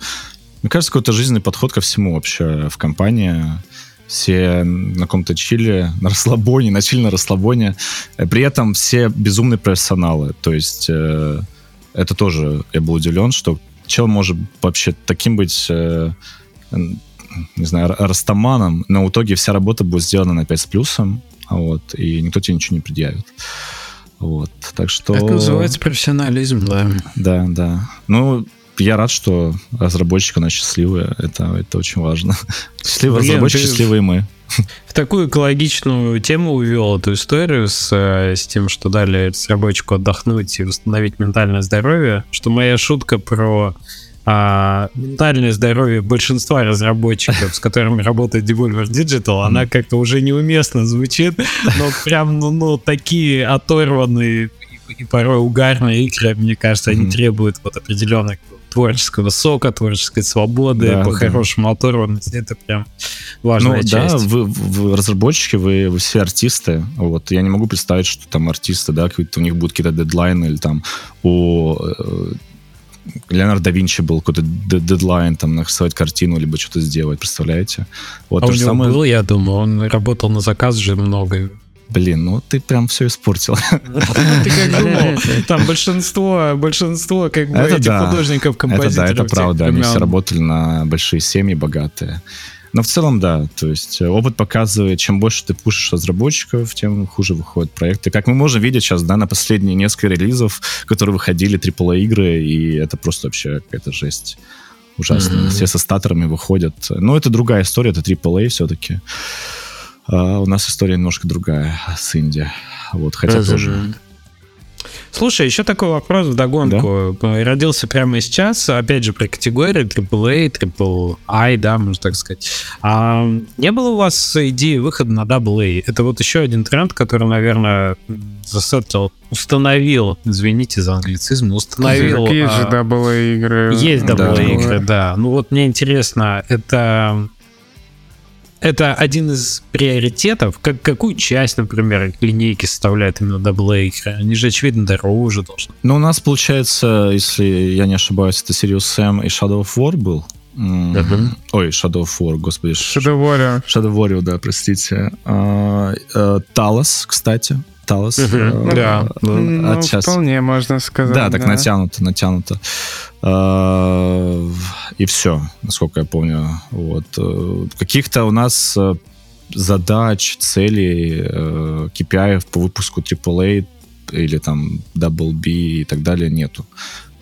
Мне кажется, какой-то жизненный подход ко всему вообще в компании все на каком-то чиле, на расслабоне, на чиле на расслабоне. При этом все безумные профессионалы. То есть э, это тоже я был удивлен, что чел может вообще таким быть, э, не знаю, растаманом, но в итоге вся работа будет сделана на 5 с плюсом, вот, и никто тебе ничего не предъявит. Вот, так что... Это называется профессионализм, да. Да, да. Ну, я рад, что разработчики у нас счастливые. Это, это очень важно. Счастливые Блин, разработчики, ты... счастливые мы в такую экологичную тему увел эту историю с, э, с тем, что дали разработчику отдохнуть и восстановить ментальное здоровье, что моя шутка про а, ментальное здоровье большинства разработчиков, с которыми работает Devolver Digital, она как-то уже неуместно звучит, но прям, ну, ну такие оторванные и порой угарные игры, мне кажется, они требуют вот определенных творческого сока, творческой свободы, да, по-хорошему да. оторванности. Это прям важная ну, часть. Да, вы, вы разработчики, вы, вы все артисты. Вот я не могу представить, что там артисты, да, какие-то у них будут какие-то дедлайны или там у э, Леонардо да Винчи был какой-то дедлайн, там, нарисовать картину, либо что-то сделать, представляете? Вот, а у него самое... был, я думаю, он работал на заказ же много. Блин, ну ты прям все испортил. Ты как думал, там большинство, большинство как бы этих художников, композиторов. Это да, это правда, они все работали на большие семьи, богатые. Но в целом, да, то есть э, опыт показывает, чем больше ты пушишь разработчиков, тем хуже выходят проекты. Как мы можем видеть сейчас, да, на последние несколько релизов, которые выходили AAA-игры, и это просто вообще какая-то жесть ужасная. Mm-hmm. Все со статорами выходят. Но это другая история, это AAA все-таки. А у нас история немножко другая с Инди. Вот, хотя Разумею. тоже... Слушай, еще такой вопрос в догонку. Да? Родился прямо сейчас, опять же, про категории AAA, AAA, да, можно так сказать. А не было у вас идеи выхода на AA? Это вот еще один тренд, который, наверное, засетл установил, извините за англицизм, установил... Так есть же AA игры. Есть AA да. игры, да. Ну вот мне интересно, это это один из приоритетов. Как, какую часть, например, линейки составляет именно AA? Они же, очевидно, дороже должны. Ну, у нас, получается, если я не ошибаюсь, это Sirius Sam и Shadow of War был. Uh-huh. Ой, Shadow of War, господи. Shadow Warrior. Shadow Warrior, да, простите. Талос, кстати. Талос. Uh-huh. Да. Ну, отчасти. вполне можно сказать. Да, так да. натянуто, натянуто. И все, насколько я помню. Вот. Э, каких-то у нас э, задач, целей, KPI э, по выпуску AAA или там Double B и так далее нету.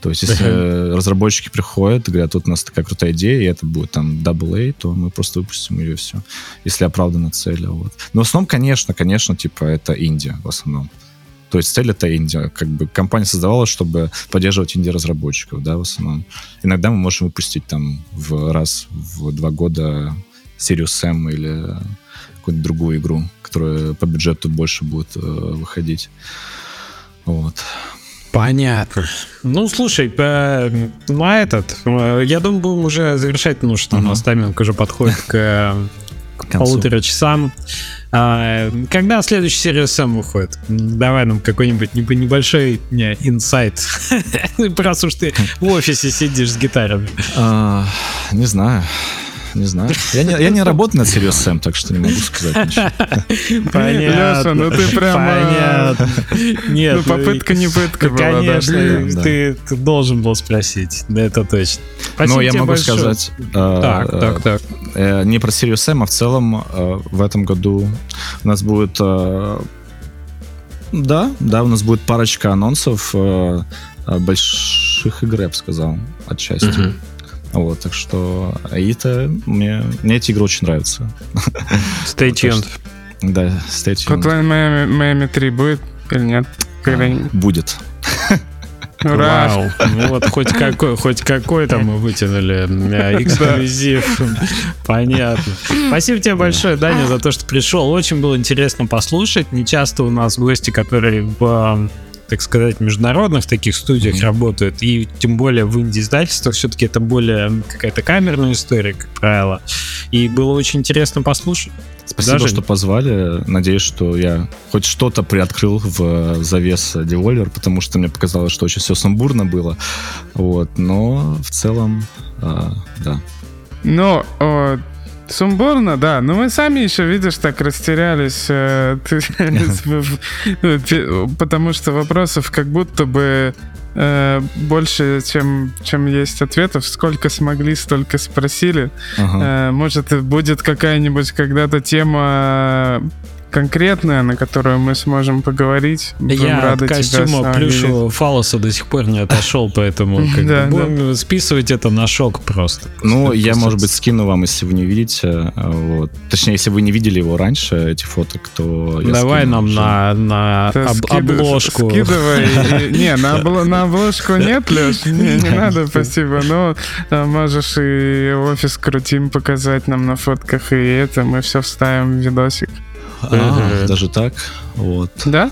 То есть, если uh-huh. разработчики приходят и говорят, тут у нас такая крутая идея, и это будет там double A, то мы просто выпустим ее и все. Если оправдана цель. Вот. Но в основном, конечно, конечно, типа, это Индия в основном. То есть цель это Индия. Как бы компания создавалась, чтобы поддерживать инди-разработчиков, да, в основном. Иногда мы можем выпустить там в раз в два года Sirius M или какую-нибудь другую игру, которая по бюджету больше будет э, выходить. Вот. Понятно. Ну, слушай, по, на этот, э, я думаю, будем уже завершать, потому что uh-huh. у нас тайминг уже подходит к полутора часам. А, когда следующая серия сам выходит? Давай нам какой-нибудь небольшой не, инсайт. Раз уж ты в офисе сидишь с гитарами. А, не знаю не знаю. Я не, я не работаю над Serious Sam, так что не могу сказать ничего. Понятно. Леша, ну ты прямо... Понятно. Нет. Ну, попытка не пытка была, Конечно, да. ты, ты должен был спросить. Да, это точно. Спасибо Но я могу большое. сказать... Э, так, э, так, так. Э, не про Serious Sam, а в целом э, в этом году у нас будет... Э, да, да, у нас будет парочка анонсов э, больших игр, я бы сказал, отчасти. Uh-huh. Вот, так что Аита, мне, мне эти игры очень нравятся. Stay tuned. Да, stay tuned. Hotline Miami, Miami 3 будет или нет? Когда-нибудь? Будет. Ура! Вау. Ну вот хоть какой, хоть какой-то мы вытянули эксклюзив. Понятно. Спасибо тебе большое, Даня, за то, что пришел. Очень было интересно послушать. Не часто у нас гости, которые в так сказать, международных таких студиях mm-hmm. работают, и тем более в инди-издательствах все-таки это более какая-то камерная история, как правило. И было очень интересно послушать. Спасибо, Даже... что позвали. Надеюсь, что я хоть что-то приоткрыл в завес Devolver, потому что мне показалось, что очень все сумбурно было. Вот, но в целом, э, да. Но э, Сумбурно, да. Но мы сами еще, видишь, так растерялись, э, потому что вопросов как будто бы э, больше, чем, чем есть ответов. Сколько смогли, столько спросили. Ага. Э, может, будет какая-нибудь когда-то тема конкретная, на которую мы сможем поговорить. Будем Я рады от костюма плюшевого фалоса до сих пор не отошел, поэтому как да, бы, будем списывать это на шок просто. Ну, я, может быть, скину вам, если вы не видите. Вот. Точнее, если вы не видели его раньше, эти фоток, то Давай нам уже. на, на об, обложку. Скидывай. Не, на обложку нет, Леш, не надо, спасибо. Но можешь и офис крутим показать нам на фотках, и это мы все вставим в видосик. А, даже так? Вот. Да?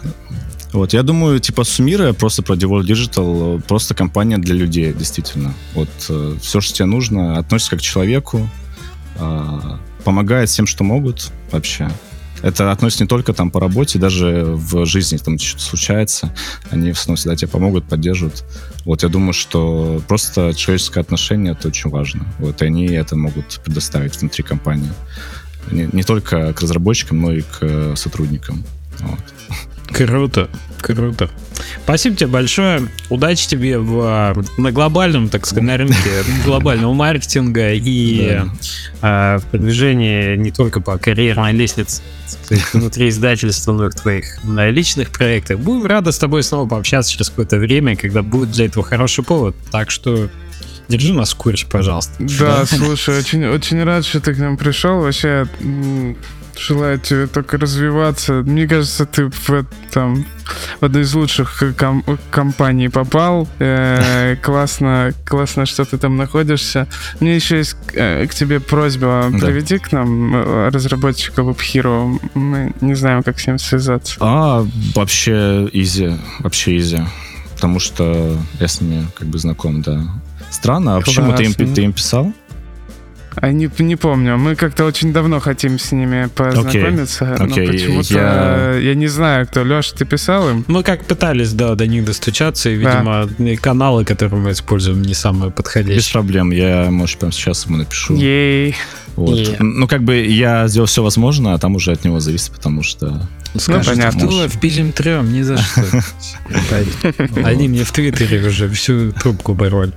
Вот, я думаю, типа, суммируя просто про Devolve Digital, просто компания для людей, действительно. Вот, э, все, что тебе нужно, относится как к человеку, э, помогает всем, что могут вообще. Это относится не только там по работе, даже в жизни там что-то случается, они в основном всегда тебе помогут, поддерживают. Вот я думаю, что просто человеческое отношение это очень важно. Вот и они это могут предоставить внутри компании не, не только к разработчикам, но и к э, сотрудникам. Вот. Круто, круто. Спасибо тебе большое. Удачи тебе в, на глобальном, так сказать, на рынке глобального маркетинга и да. э, в продвижении не только по карьерной лестнице внутри издательства, но и в твоих на личных проектах. Будем рады с тобой снова пообщаться через какое-то время, когда будет для этого хороший повод. Так что Держи нас в курсе, пожалуйста. Да, слушай, очень, очень рад, что ты к нам пришел. Вообще, Желаю тебе только развиваться. Мне кажется, ты в, там, в одну из лучших ком- компаний попал. Э, классно, классно, что ты там находишься. Мне еще есть э, к тебе просьба. Да. Приведи к нам э, разработчика WebHero. Мы не знаем, как с ним связаться. А, вообще изи. Вообще изи. Потому что я с ними как бы знаком, да. Странно, а почему ты им, ты им писал? А не, не помню. Мы как-то очень давно хотим с ними познакомиться, okay. но okay. почему-то я... я не знаю, кто. Леш, ты писал им? Мы как пытались, да, до них достучаться, и, видимо, да. каналы, которые мы используем, не самые подходящие. Без проблем. Я, может, прямо сейчас ему напишу. Ей. Вот. Yeah. Ну, как бы я сделал все возможное, а там уже от него зависит, потому что... Скажет, ну, понятно. Что, впилим трем, ни за что. Они мне в Твиттере уже всю трубку бороль.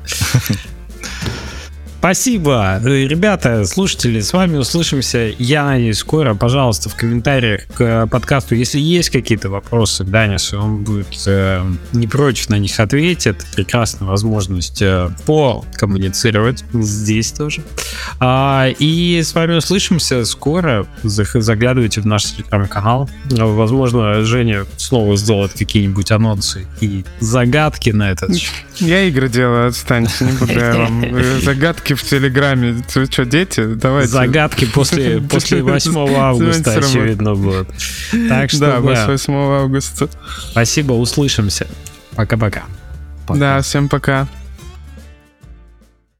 Спасибо, ребята, слушатели, с вами услышимся, я надеюсь, скоро. Пожалуйста, в комментариях к подкасту, если есть какие-то вопросы Данису, он будет э, не против на них ответить. Это прекрасная возможность э, покоммуницировать здесь тоже. А, и с вами услышимся скоро. Заглядывайте в наш телеграм-канал. Возможно, Женя снова сделает какие-нибудь анонсы и загадки на этот Я игры делаю, отстаньте, не буду я вам загадки загадки в Телеграме. Вы что, дети? Давайте. Загадки после, после 8 августа, очевидно, будут. Так что, да, после 8 августа. Спасибо, услышимся. Пока-пока. Да, всем пока.